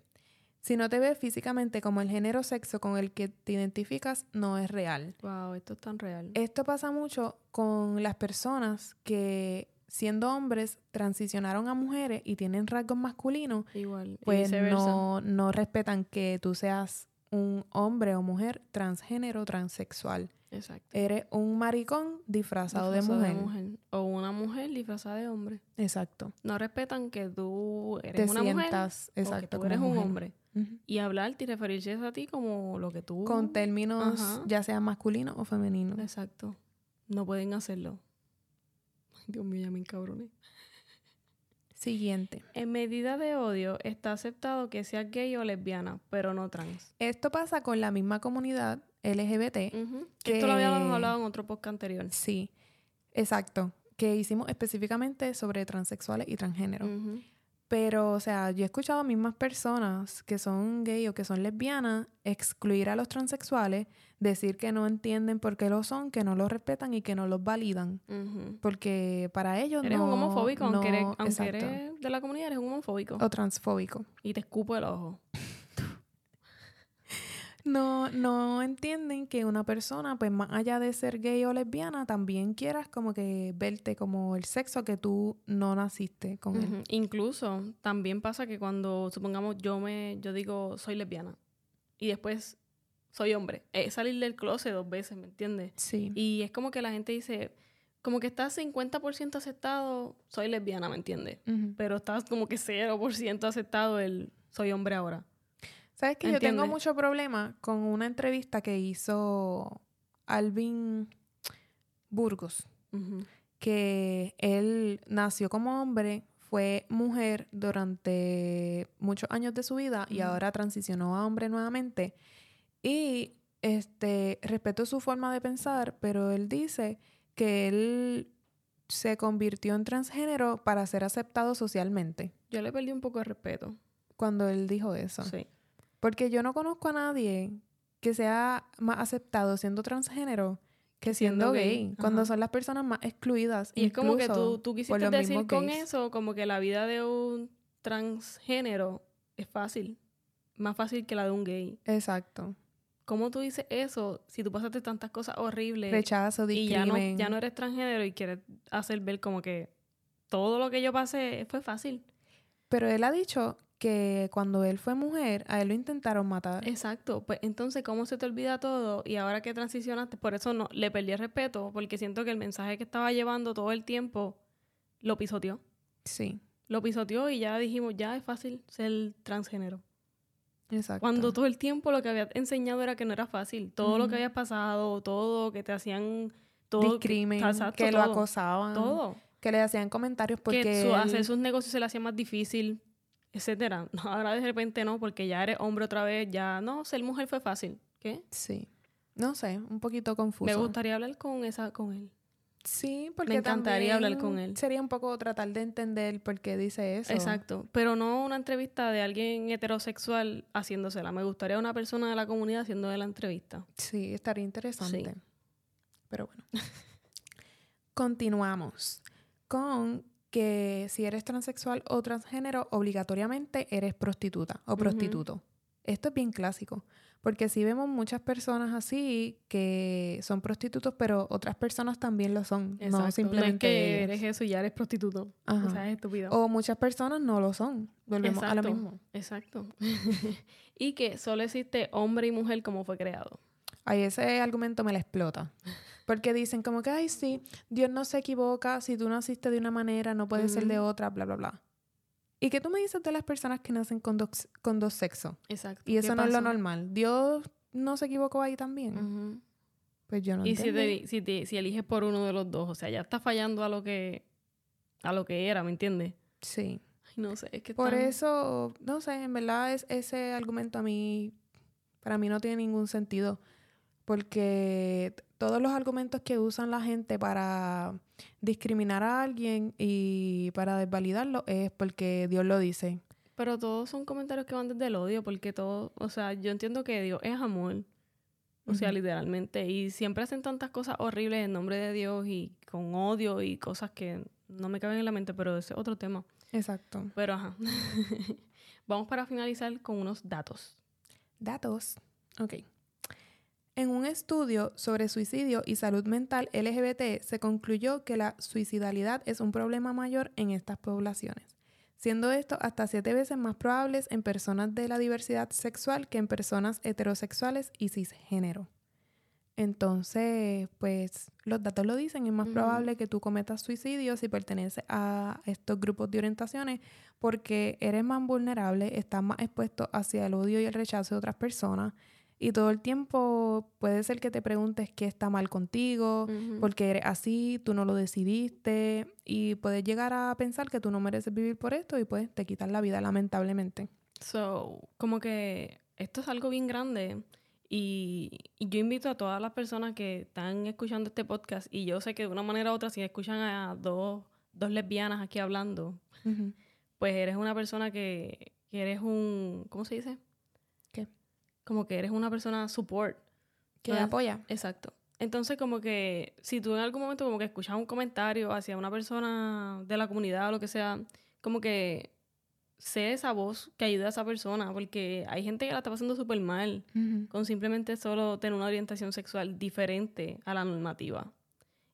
Si no te ves físicamente como el género sexo con el que te identificas, no es real. Wow, esto es tan real. Esto pasa mucho con las personas que, siendo hombres, transicionaron a mujeres y tienen rasgos masculinos, Igual. pues no, no respetan que tú seas un hombre o mujer transgénero, transexual. Exacto. Eres un maricón disfrazado, de, mujer. O una mujer disfrazada de hombre. Exacto. No respetan que tú eres Te una mujer o que tú eres un hombre. Y hablarte y referirse a ti como lo que tú... Con términos Ajá. ya sea masculinos o femeninos. Exacto. No pueden hacerlo. Dios mío, ya me encabroné. Siguiente. En medida de odio está aceptado que seas gay o lesbiana, pero no trans. Esto pasa con la misma comunidad LGBT. Que- Esto lo habíamos hablado en otro podcast anterior. Sí, exacto. Que hicimos específicamente sobre transexuales y transgénero. Pero, o sea, yo he escuchado a mismas personas que son gay o que son lesbianas excluir a los transexuales, decir que no entienden por qué lo son, que no los respetan y que no los validan. Porque para ellos Eres no... un homofóbico, aunque, eres, eres de la comunidad, eres un homofóbico. O transfóbico. Y te escupo el ojo. No, no entienden que una persona, pues más allá de ser gay o lesbiana, también quieras como que verte como el sexo que tú no naciste con él. Incluso también pasa que cuando, supongamos, yo me, yo digo soy lesbiana y después soy hombre. Es salir del closet dos veces, ¿me entiendes? Sí. Y es como que la gente dice, como que estás 50% aceptado, soy lesbiana, ¿me entiendes? Pero estás como que 0% aceptado el soy hombre ahora. ¿Sabes que Yo tengo mucho problema con una entrevista que hizo Alvin Burgos, que él nació como hombre, fue mujer durante muchos años de su vida y ahora transicionó a hombre nuevamente. Y este respeto su forma de pensar, pero él dice que él se convirtió en transgénero para ser aceptado socialmente. Yo le perdí un poco de respeto. Cuando él dijo eso. Sí. Porque yo no conozco a nadie que sea más aceptado siendo transgénero que siendo, Siendo gay, gay, cuando son las personas más excluidas. Y es como que tú, tú quisiste decir con gays. eso, como que la vida de un transgénero es fácil. Más fácil que la de un gay. Exacto. ¿Cómo tú dices eso si tú pasaste tantas cosas horribles Rechazo, y ya no, discrimen. ya no eres transgénero y quieres hacer ver como que todo lo que yo pasé fue fácil? Pero él ha dicho que cuando él fue mujer, a él lo intentaron matar. Exacto. Pues entonces, ¿cómo se te olvida todo? Y ahora que transicionaste, por eso no, le perdí el respeto, porque siento que el mensaje que estaba llevando todo el tiempo lo pisoteó. Sí, Lo pisoteó y ya dijimos, ya es fácil ser transgénero. exacto. Cuando todo el tiempo lo que había enseñado era que no era fácil. Todo lo que Ujú. había pasado, todo que te hacían... Todo, discrimen, exacto, que lo acosaban, Todo. que le hacían comentarios porque que su- él- hacer sus negocios se le hacía más difícil, etcétera. No, ahora de repente no, porque ya eres hombre otra vez, ya no, ser mujer fue fácil. ¿Qué? Sí. No sé, un poquito confuso. Me gustaría hablar con esa con él. Sí, porque encantaría hablar con él. Sería un poco tratar de entender por qué dice eso. Exacto, pero no una entrevista de alguien heterosexual haciéndosela. Me gustaría una persona de la comunidad haciendo la entrevista. Sí, estaría interesante. Sí. Pero bueno. Continuamos con que si eres transexual o transgénero, obligatoriamente eres prostituta o prostituto. Esto es bien clásico, porque si vemos muchas personas así que son prostitutos, pero otras personas también lo son, Exacto. no simplemente es que eres eso y ya eres prostituto. Ajá. O sea, es estúpido. O muchas personas no lo son. Volvemos a lo mismo. Exacto. y que solo existe hombre y mujer como fue creado. Ay, ese argumento me la explota. Porque dicen como que, ay, sí, Dios no se equivoca, si tú naciste de una manera, no puede ser de otra, bla, bla, bla. ¿Y qué tú me dices de las personas que nacen con dos, con dos sexos? Exacto. Y ¿Qué eso no es lo normal. ¿Dios no se equivocó ahí también? Pues yo no Y si, entendí. te, si, te- si eliges por uno de los dos, o sea, ya está fallando a lo que a lo que era, ¿me entiendes? Sí. Ay, no sé, es que Por eso, no sé, en verdad es, ese argumento a mí, para mí no tiene ningún sentido. Porque todos los argumentos que usan la gente para discriminar a alguien y para desvalidarlo es porque Dios lo dice. Pero todos son comentarios que van desde el odio, porque todo, o sea, yo entiendo que Dios es amor. O sea, literalmente. Y siempre hacen tantas cosas horribles en nombre de Dios y con odio y cosas que no me caben en la mente, pero ese es otro tema. Exacto. Pero ajá. Vamos para finalizar con unos datos. Datos. Ok. En un estudio sobre suicidio y salud mental LGBT se concluyó que la suicidalidad es un problema mayor en estas poblaciones, siendo esto hasta siete veces más probables en personas de la diversidad sexual que en personas heterosexuales y cisgénero. Entonces, pues los datos lo dicen, es más probable que tú cometas suicidio si perteneces a estos grupos de orientaciones porque eres más vulnerable, estás más expuesto hacia el odio y el rechazo de otras personas y todo el tiempo puede ser que te preguntes qué está mal contigo, porque eres así, tú no lo decidiste y puedes llegar a pensar que tú no mereces vivir por esto y pues te quitan la vida lamentablemente. So, como que esto es algo bien grande y, y yo invito a todas las personas que están escuchando este podcast y yo sé que de una manera u otra si escuchan a dos, dos lesbianas aquí hablando, pues eres una persona que, que eres un, ¿cómo se dice? Como que eres una persona support. Que Entonces- apoya. Exacto. Entonces, como que si tú en algún momento como que escuchas un comentario hacia una persona de la comunidad o lo que sea, como que sé esa voz que ayuda a esa persona, porque hay gente que la está pasando súper mal con simplemente solo tener una orientación sexual diferente a la normativa.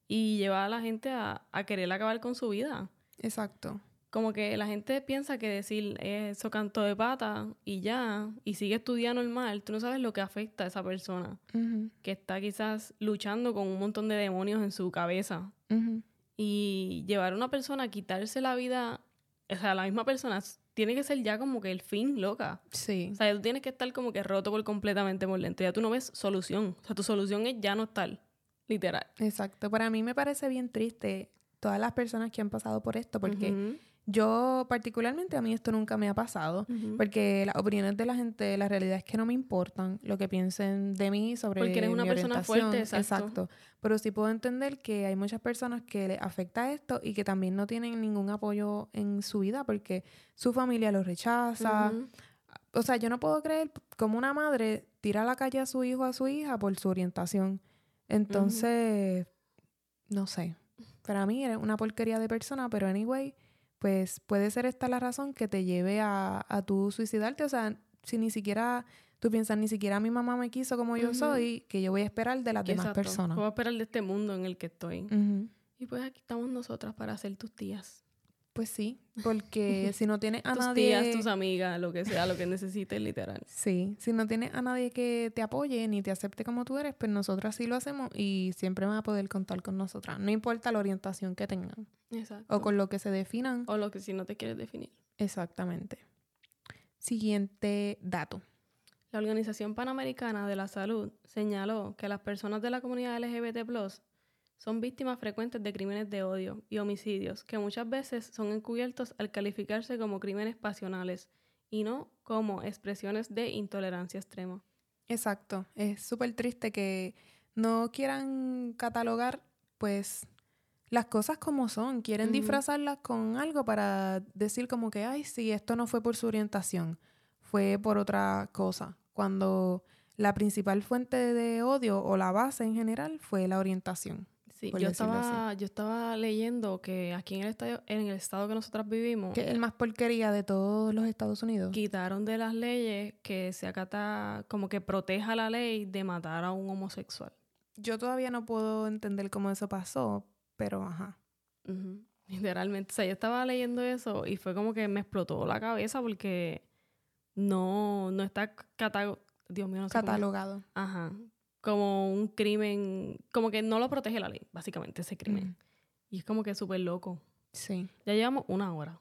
Y lleva a la gente a, a querer acabar con su vida. Exacto. Como que la gente piensa que decir "Eh, eso canto de pata y ya, y sigue estudiando normal, tú no sabes lo que afecta a esa persona que está quizás luchando con un montón de demonios en su cabeza. Y llevar a una persona a quitarse la vida, o sea, la misma persona, tiene que ser ya como que el fin, loca. Sí. O sea, tú tienes que estar como que roto por completamente por dentro. Ya tú no ves solución. O sea, tu solución es ya no estar, literal. Exacto. Para mí me parece bien triste todas las personas que han pasado por esto, porque yo particularmente a mí esto nunca me ha pasado, porque las opiniones de la gente, la realidad es que no me importan lo que piensen de mí sobre Porque eres una mi persona fuerte, exacto. Pero sí puedo entender que hay muchas personas que les afecta esto y que también no tienen ningún apoyo en su vida porque su familia los rechaza. O sea, yo no puedo creer cómo una madre tira a la calle a su hijo o a su hija por su orientación. Entonces, no sé. Para mí es una porquería de persona, pero anyway, pues puede ser esta la razón que te lleve a, a tu suicidarte. O sea, si ni siquiera tú piensas, ni siquiera mi mamá me quiso como yo soy, que yo voy a esperar de las demás personas. Voy a esperar de este mundo en el que estoy. Y pues aquí estamos nosotras para ser tus tías. Pues sí, porque si no tienes a tus nadie... tías, tus amigas, lo que sea, lo que necesites, literal. Sí, si no tienes a nadie que te apoye ni te acepte como tú eres, pues nosotras sí lo hacemos y siempre van a poder contar con nosotras. No importa la orientación que tengan Exacto. o con lo que se definan. O lo que si no te quieres definir. Exactamente. Siguiente dato. La Organización Panamericana de la Salud señaló que las personas de la comunidad LGBT son víctimas frecuentes de crímenes de odio y homicidios que muchas veces son encubiertos al calificarse como crímenes pasionales y no como expresiones de intolerancia extrema. Exacto. Es súper triste que no quieran catalogar, pues, las cosas como son. Quieren disfrazarlas con algo para decir como que, ay, sí, esto no fue por su orientación, fue por otra cosa. Cuando la principal fuente de odio o la base en general fue la orientación. Sí, yo así. estaba, yo estaba leyendo que aquí en el, estado, en el estado que nosotras vivimos, Que es el más porquería de todos los Estados Unidos. quitaron de las leyes que se acata, como que proteja la ley de matar a un homosexual. Yo todavía no puedo entender cómo eso pasó, pero ajá. Literalmente. O sea, yo estaba leyendo eso y fue como que me explotó la cabeza porque no, no está catalogado. Dios mío, no sé cómo- Catalogado. Ajá. Como un crimen. Como que no lo protege la ley, básicamente, ese crimen. Mm, Y es como que súper loco. sí. Ya llevamos una hora.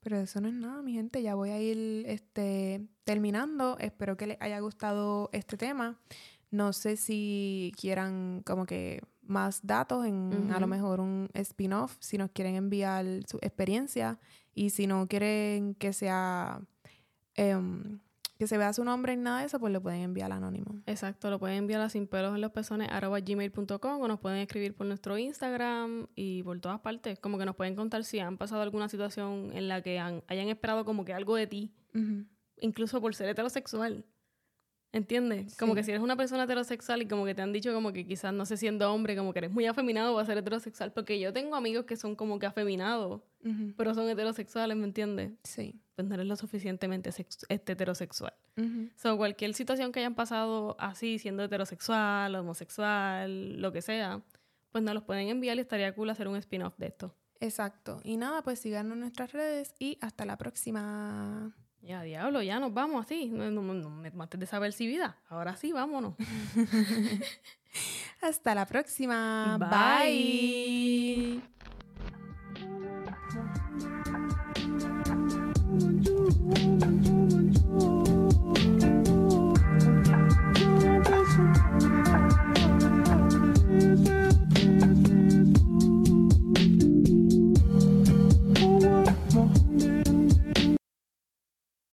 Pero eso no es nada, mi gente. Ya voy a ir este, terminando. Espero que les haya gustado este tema. No sé si quieran como que más datos en a lo mejor un spin-off, si nos quieren enviar su experiencia y si no quieren que sea em, que se vea su nombre en nada de eso, pues lo pueden enviar anónimo. Exacto, lo pueden enviar a sin pelos en los pezones arroba gmail.com o nos pueden escribir por nuestro Instagram y por todas partes. Como que nos pueden contar si han pasado alguna situación en la que han- hayan esperado como que algo de ti, incluso por ser heterosexual. ¿Entiendes? Como que si eres una persona heterosexual y como que te han dicho como que quizás no sé siendo hombre, como que eres muy afeminado para ser heterosexual, porque yo tengo amigos que son como que afeminados, pero son heterosexuales, ¿me entiendes? Sí. Pues no eres lo suficientemente este, heterosexual. Ujú. So, cualquier situación que hayan pasado así, siendo heterosexual, homosexual, lo que sea, pues nos los pueden enviar y estaría cool hacer un spin-off de esto. Exacto. Y nada, pues síganos en nuestras redes y hasta la próxima. Ya, diablo, ya nos vamos así. No, no, no, de saber si vida. Ahora sí, vámonos. Hasta la próxima. Bye.